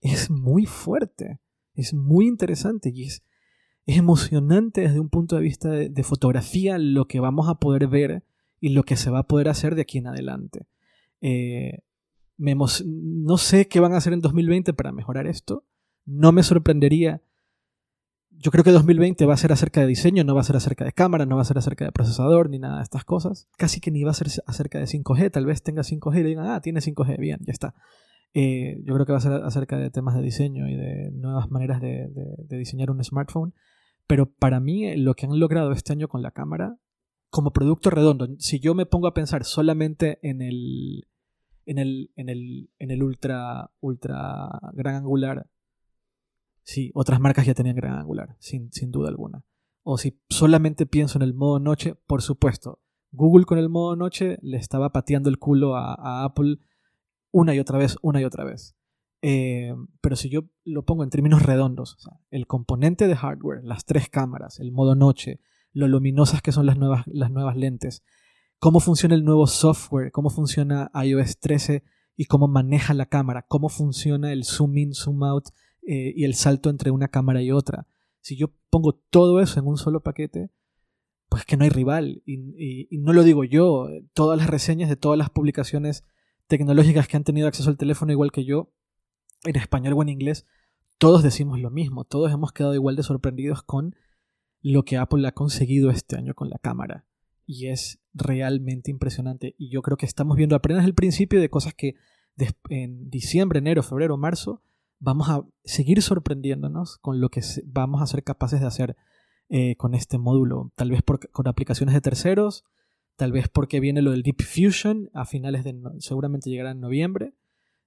Es muy fuerte. Es muy interesante y es es emocionante desde un punto de vista de, fotografía lo que vamos a poder ver y lo que se va a poder hacer de aquí en adelante. Eh, no sé qué van a hacer en 2020 para mejorar esto. No me sorprendería. Yo creo que 2020 va a ser acerca de diseño, no va a ser acerca de cámara, no va a ser acerca de procesador ni nada de estas cosas. Casi que ni va a ser acerca de 5G. Tal vez tenga 5G y digan, ah, tiene 5G, bien, ya está. Eh, yo creo que va a ser acerca de temas de diseño y de nuevas maneras de diseñar un smartphone. Pero para mí eh, lo que han logrado este año con la cámara, como producto redondo, si yo me pongo a pensar solamente en el, en el, en el, en el ultra, ultra gran angular, sí, otras marcas ya tenían gran angular, sin, sin duda alguna. O si solamente pienso en el modo noche, por supuesto, Google con el modo noche le estaba pateando el culo a, a Apple una y otra vez, una y otra vez. Eh, pero si yo lo pongo en términos redondos, el componente de hardware, las tres cámaras, el modo noche, lo luminosas que son las nuevas, las nuevas lentes, cómo funciona el nuevo software, cómo funciona iOS 13 y cómo maneja la cámara, cómo funciona el zoom in, zoom out eh, y el salto entre una cámara y otra. Si yo pongo todo eso en un solo paquete, pues que no hay rival. Y, no lo digo yo, todas las reseñas de todas las publicaciones tecnológicas que han tenido acceso al teléfono igual que yo, en español o en inglés, todos decimos lo mismo, todos hemos quedado igual de sorprendidos con lo que Apple ha conseguido este año con la cámara. Y es realmente impresionante. Y yo creo que estamos viendo apenas el principio de cosas que en diciembre, enero, febrero, marzo, vamos a seguir sorprendiéndonos con lo que vamos a ser capaces de hacer eh, con este módulo. Tal vez con aplicaciones de terceros, tal vez porque viene lo del Deep Fusion a finales de... seguramente llegará en noviembre.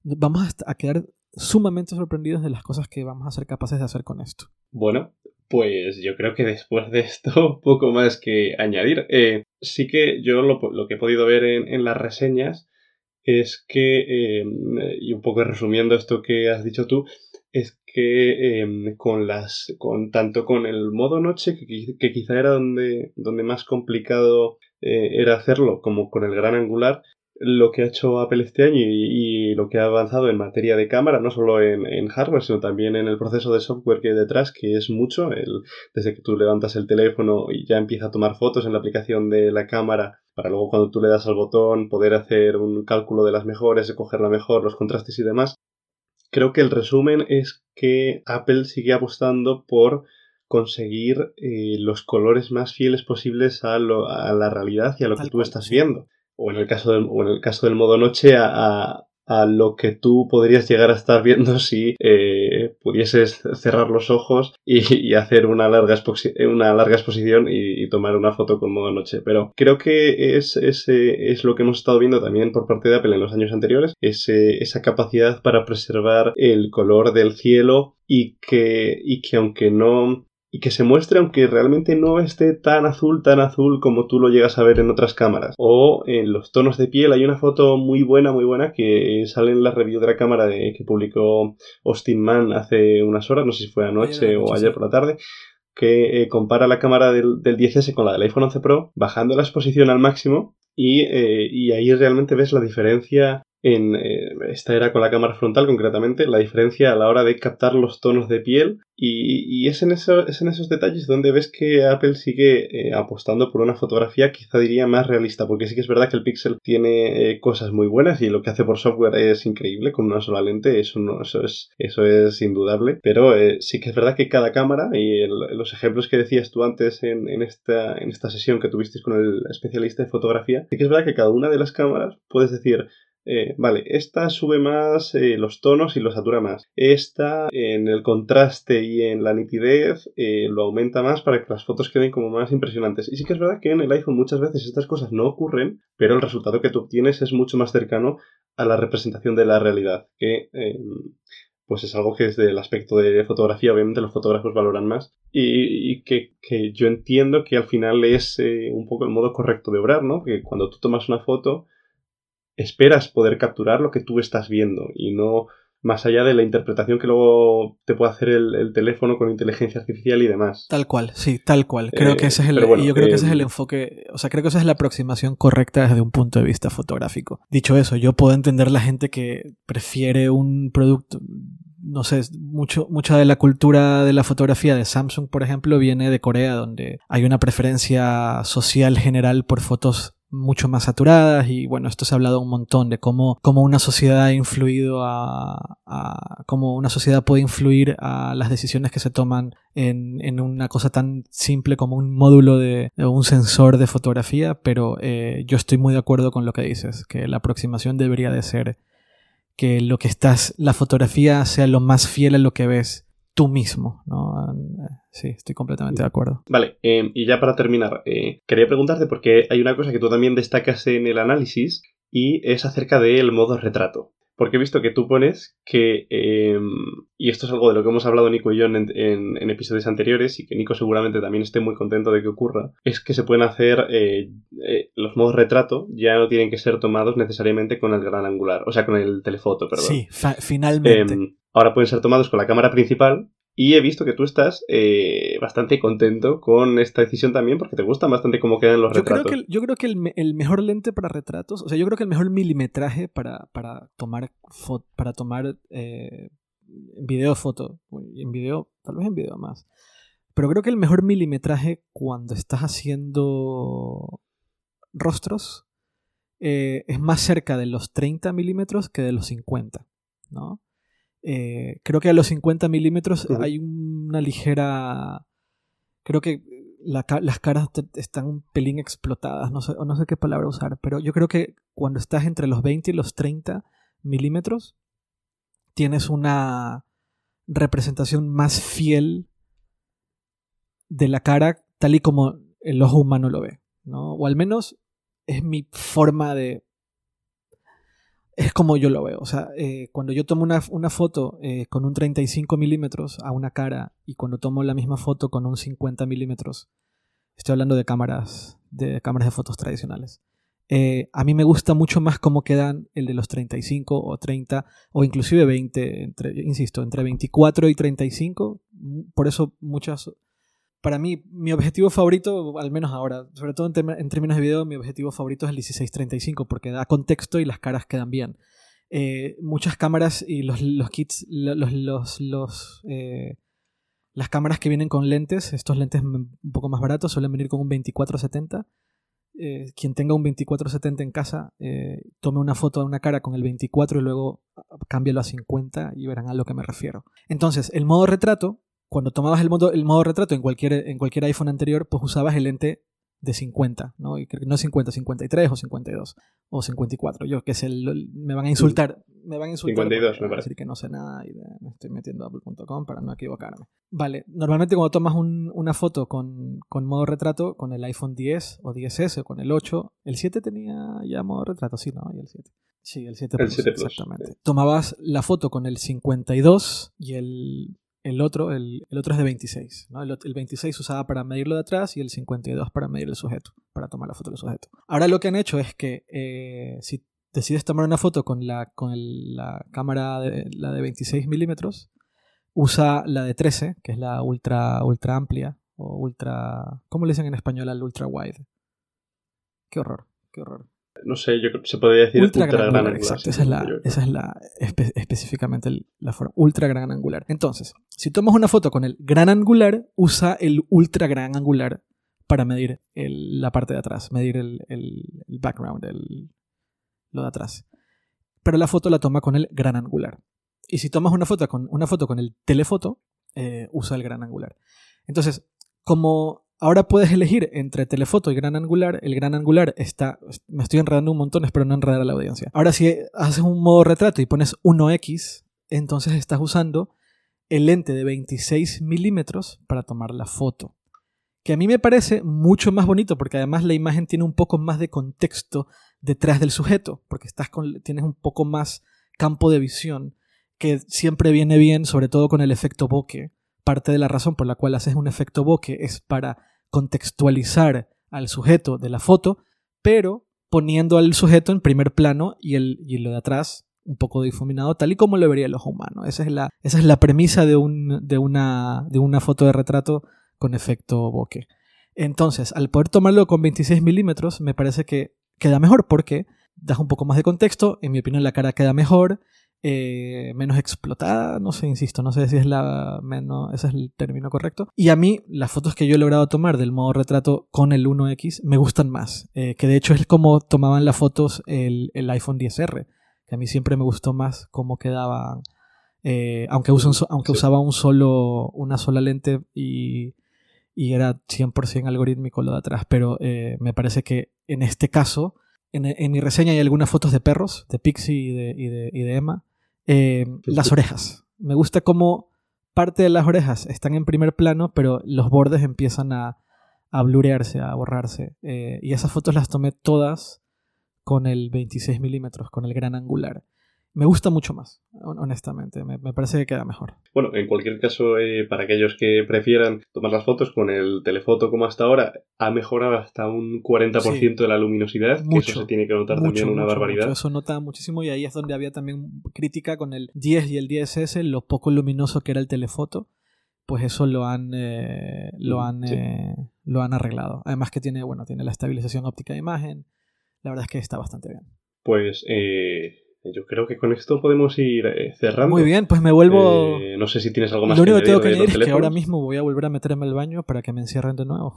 Vamos a, quedar sumamente sorprendidos de las cosas que vamos a ser capaces de hacer con esto. Bueno, pues yo creo que después de esto, (laughs) poco más que añadir. Eh, sí que yo lo, que he podido ver en, las reseñas es que, em, y un poco resumiendo esto que has dicho tú, es que em, con las con tanto con el modo noche que, quizá era donde, donde más complicado eh, era hacerlo como con el gran angular lo que ha hecho Apple este año y, lo que ha avanzado en materia de cámara, no solo en, hardware, sino también en el proceso de software que hay detrás, que es mucho, el, desde que tú levantas el teléfono y ya empieza a tomar fotos en la aplicación de la cámara, para luego cuando tú le das al botón poder hacer un cálculo de las mejores, coger la mejor, los contrastes y demás. Creo que el resumen es que Apple sigue apostando por conseguir eh, los colores más fieles posibles a, a la realidad y a lo que tú estás viendo o en el caso del, o en el caso del modo noche, a, a, lo que tú podrías llegar a estar viendo si eh, pudieses cerrar los ojos y, hacer una larga, una larga exposición y, tomar una foto con modo noche. Pero creo que es, es, es lo que hemos estado viendo también por parte de Apple en los años anteriores, esa capacidad para preservar el color del cielo y que, y que aunque no y que se muestre aunque realmente no esté tan azul, tan azul como tú lo llegas a ver en otras cámaras. O en los tonos de piel hay una foto muy buena, muy buena que sale en la review de la cámara de, que publicó Austin Mann hace unas horas, no sé si fue anoche o ayer por la tarde, que eh, compara la cámara del, del 10S con la del iPhone 11 Pro, bajando la exposición al máximo y, eh, y, ahí realmente ves la diferencia en eh, esta era con la cámara frontal concretamente, la diferencia a la hora de captar los tonos de piel. Y, es, en eso, es en esos detalles donde ves que Apple sigue eh, apostando por una fotografía quizá diría más realista, porque sí que es verdad que el Pixel tiene eh, cosas muy buenas y lo que hace por software es increíble con una sola lente, eso, no, eso, es, eso es indudable, pero sí que es verdad que cada cámara y los ejemplos que decías tú antes en, en, esta, en esta sesión que tuvisteis con el especialista de fotografía, sí que es verdad que cada una de las cámaras puedes decir eh, vale, esta sube más eh, los tonos y lo satura más. Esta en el contraste y en la nitidez eh, lo aumenta más para que las fotos queden como más impresionantes. Y sí que es verdad que en el iPhone muchas veces estas cosas no ocurren, pero el resultado que tú obtienes es mucho más cercano a la representación de la realidad, que pues es algo que desde el aspecto de fotografía obviamente los fotógrafos valoran más y, que, que, yo entiendo que al final es un poco el modo correcto de obrar, ¿no? Que cuando tú tomas una foto esperas poder capturar lo que tú estás viendo y no más allá de la interpretación que luego te puede hacer el, teléfono con inteligencia artificial y demás. Tal cual, sí, tal cual. Creo que ese es el, yo creo que ese es el eh, enfoque, o sea, creo que esa es la aproximación correcta desde un punto de vista fotográfico. Dicho eso, yo puedo entender la gente que prefiere un producto, no sé, mucho, mucha de la cultura de la fotografía de Samsung, por ejemplo, viene de Corea, donde hay una preferencia social general por fotos mucho más saturadas y bueno, esto se ha hablado un montón de cómo, cómo una sociedad ha influido a, cómo una sociedad puede influir a las decisiones que se toman en, en una cosa tan simple como un módulo de, un sensor de fotografía, pero eh, yo estoy muy de acuerdo con lo que dices, que la aproximación debería de ser que lo que estás, la fotografía sea lo más fiel a lo que ves tú mismo, ¿no? Sí, estoy completamente de acuerdo. Vale, em, y ya para terminar, eh, quería preguntarte porque hay una cosa que tú también destacas en el análisis y es acerca del modo retrato. Porque he visto que tú pones que, em, y esto es algo de lo que hemos hablado Nico y yo en, en, episodios anteriores y que Nico seguramente también esté muy contento de que ocurra, es que se pueden hacer eh, eh, los modos retrato, ya no tienen que ser tomados necesariamente con el gran angular, o sea, con el telefoto, perdón. Sí, finalmente. Em, ahora pueden ser tomados con la cámara principal y he visto que tú estás eh, bastante contento con esta decisión también porque te gustan bastante cómo quedan los retratos. Creo que, yo creo que el, mejor lente para retratos, o sea, yo creo que el mejor milimetraje para, para tomar, para tomar eh, video foto, en video, tal vez en video más, Pero creo que el mejor milimetraje cuando estás haciendo rostros eh, es más cerca de los 30 milímetros que de los 50, ¿no? Eh, creo que a los 50 milímetros hay una ligera... Creo que las caras están un pelín explotadas, no sé, no sé qué palabra usar, pero yo creo que cuando estás entre los 20 y los 30 milímetros, tienes una representación más fiel de la cara tal y como el ojo humano lo ve, ¿no? O al menos es mi forma de es como yo lo veo. O sea, eh, cuando yo tomo una, foto eh, con un 35 milímetros a una cara y cuando tomo la misma foto con un 50 milímetros, estoy hablando de cámaras de cámaras de fotos tradicionales. Eh, a mí me gusta mucho más cómo quedan el de los 35 o 30 o inclusive 20, entre, insisto, entre 24 y 35. Por eso muchas para mí, mi objetivo favorito, al menos ahora, sobre todo en, términos de video, mi objetivo favorito es el 1635 porque da contexto y las caras quedan bien. Eh, muchas cámaras y los, kits, los, los, eh, las cámaras que vienen con lentes, estos lentes un poco más baratos, suelen venir con un 2470. Eh, quien tenga un 2470 en casa, tome una foto de una cara con el 24 y luego cámbialo a 50 y verán a lo que me refiero. Entonces, el modo retrato cuando tomabas el modo, el modo retrato en cualquier, en cualquier iPhone anterior, pues usabas el lente de 50, ¿no? Y no 50, 53 o 52 o 54. Yo que sé, me van a insultar. Me van a insultar. 52, me parece. decir que no sé nada y me estoy metiendo a apple.com para no equivocarme. Vale, normalmente cuando tomas una foto con, con, modo retrato, con el iPhone 10 o 10S o con el 8, el 7 tenía ya modo retrato, sí, ¿no? Y el 7. Sí, el 7 el 7 exactamente. Tomabas la foto con el 52 y el el otro, el, otro es de 26. ¿no? El, 26 usaba para medirlo de atrás y el 52 para medir el sujeto, para tomar la foto del sujeto. Ahora lo que han hecho es que eh, si decides tomar una foto con la, con la cámara de, la de 26 milímetros, usa la de 13, que es la ultra, ultra amplia, o ultra... ¿Cómo le dicen en español al ultra wide? Qué horror, qué horror no sé, yo se podría decir ultra, gran, angular. Exacto, esa es la, esa es la específicamente la forma ultra gran angular. Entonces, si tomas una foto con el gran angular, usa el ultra gran angular para medir la parte de atrás, medir el, background, lo de atrás. Pero la foto la toma con el gran angular. Y si tomas una foto con, una foto con el telefoto, eh, usa el gran angular. Entonces, como Ahora puedes elegir entre telefoto y gran angular. El gran angular está. Me estoy enredando un montón, espero no enredar a la audiencia. Ahora, si haces un modo retrato y pones 1x, entonces estás usando el lente de 26 milímetros para tomar la foto. Que a mí me parece mucho más bonito porque además la imagen tiene un poco más de contexto detrás del sujeto, porque estás con, tienes un poco más campo de visión, que siempre viene bien, sobre todo con el efecto bokeh. Parte de la razón por la cual haces un efecto bokeh es para contextualizar al sujeto de la foto, pero poniendo al sujeto en primer plano y, el, lo de atrás un poco difuminado, tal y como lo vería el ojo humano. Esa es la, esa es la premisa de, un, de, una, de una foto de retrato con efecto bokeh. Entonces, al poder tomarlo con 26 milímetros, me parece que queda mejor porque das un poco más de contexto, en mi opinión la cara queda mejor, eh, menos explotada, no sé, insisto, no sé si es la menos, ese es el término correcto. Y a mí las fotos que yo he logrado tomar del modo retrato con el 1X me gustan más, eh, que de hecho es como tomaban las fotos el, iPhone 10R, que a mí siempre me gustó más cómo quedaban, eh, aunque, aunque usaba un solo, una sola lente y, y era 100% algorítmico lo de atrás, pero me parece que en este caso... En, mi reseña hay algunas fotos de perros, de Pixie y de, y de, y de Emma, eh, las orejas. Me gusta cómo parte de las orejas están en primer plano, pero los bordes empiezan a, a blurearse, a borrarse. Eh, y esas fotos las tomé todas con el 26 milímetros, con el gran angular me gusta mucho más, honestamente. Me, parece que queda mejor. Bueno, en cualquier caso, eh, para aquellos que prefieran tomar las fotos con el telefoto como hasta ahora, ha mejorado hasta un 40% de la luminosidad, que eso se tiene que notar también una barbaridad. eso nota muchísimo y ahí es donde había también crítica con el 10 y el 10S, lo poco luminoso que era el telefoto. Pues eso lo han, eh, lo, han eh, lo han arreglado. Además que tiene, bueno, tiene la estabilización óptica de imagen. La verdad es que está bastante bien. Pues eh, yo creo que con esto podemos ir eh, cerrando. Muy bien, pues me vuelvo. Eh, no sé si tienes algo más Lo único que tengo que añadir es que ahora mismo voy a volver a meterme al baño para que me encierren de nuevo.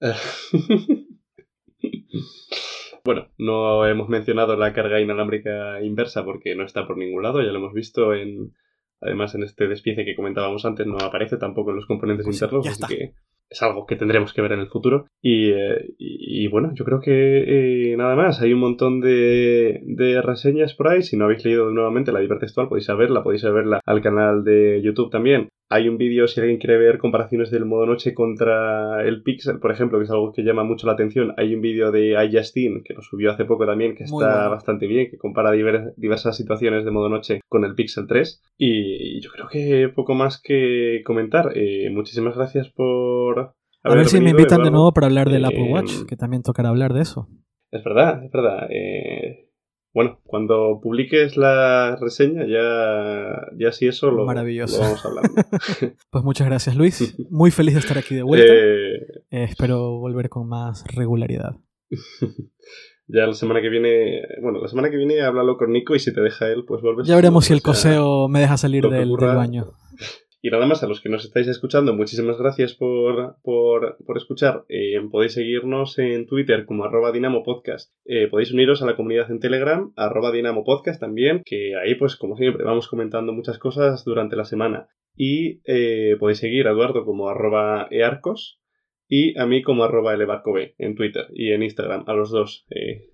(laughs) bueno, no hemos mencionado la carga inalámbrica inversa porque no está por ningún lado, ya lo hemos visto en. Además, en este despiece que comentábamos antes, no aparece tampoco en los componentes Pues internos, así que es algo que tendremos que ver en el futuro. Y, eh, bueno, yo creo que eh, nada más. Hay un montón de, de reseñas por ahí. Si no habéis leído nuevamente la hipertextual, podéis verla, podéis verla al canal de YouTube también. Hay un vídeo, si alguien quiere ver comparaciones del modo noche contra el Pixel, por ejemplo, que es algo que llama mucho la atención. Hay un vídeo de iJustine, que lo subió hace poco también, que Muy está bueno. bastante bien, que compara diver- diversas situaciones de modo noche con el Pixel 3. Y yo creo que poco más que comentar. Eh, muchísimas gracias por... A ver si me invitan de nuevo para hablar del Eh, Apple Watch, que también tocará hablar de eso. Es verdad, es verdad. Eh, bueno, cuando publiques la reseña, ya, ya si eso lo, Maravilloso. lo vamos hablando. (laughs) Pues muchas gracias, Luis. (laughs) Muy feliz de estar aquí de vuelta. Eh, Eh, espero volver con más regularidad. (laughs) ya la semana que viene, bueno, la semana que viene háblalo con Nico y si te deja él, pues vuelves. Ya veremos si el coseo me deja salir del, ocurra. del baño. Y nada más, a los que nos estáis escuchando, muchísimas gracias por, por, por escuchar. Eh, podéis seguirnos en Twitter como arroba Dinamo Podcast. Eh, podéis uniros a la comunidad en Telegram, arroba Dinamo Podcast también, que ahí pues como siempre vamos comentando muchas cosas durante la semana. Y eh, podéis seguir a Eduardo como arroba earcos y a mí como arroba elebarcob en Twitter y en Instagram, a los dos. Eh,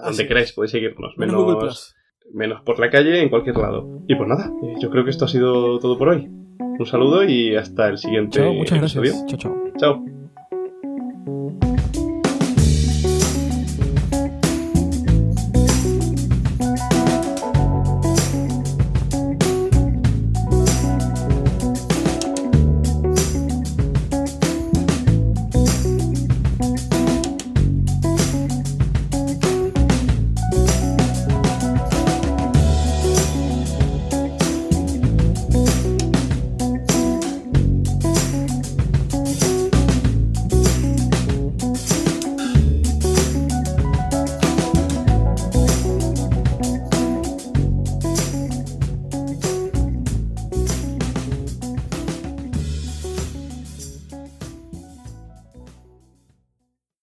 a donde queráis podéis seguirnos. Menos Menos, Google Plus. Menos por la calle, en cualquier lado. Y pues nada, eh, yo creo que esto ha sido todo por hoy. Un saludo y hasta el siguiente Chao, muchas episodio. gracias. Chao, chao. Chao.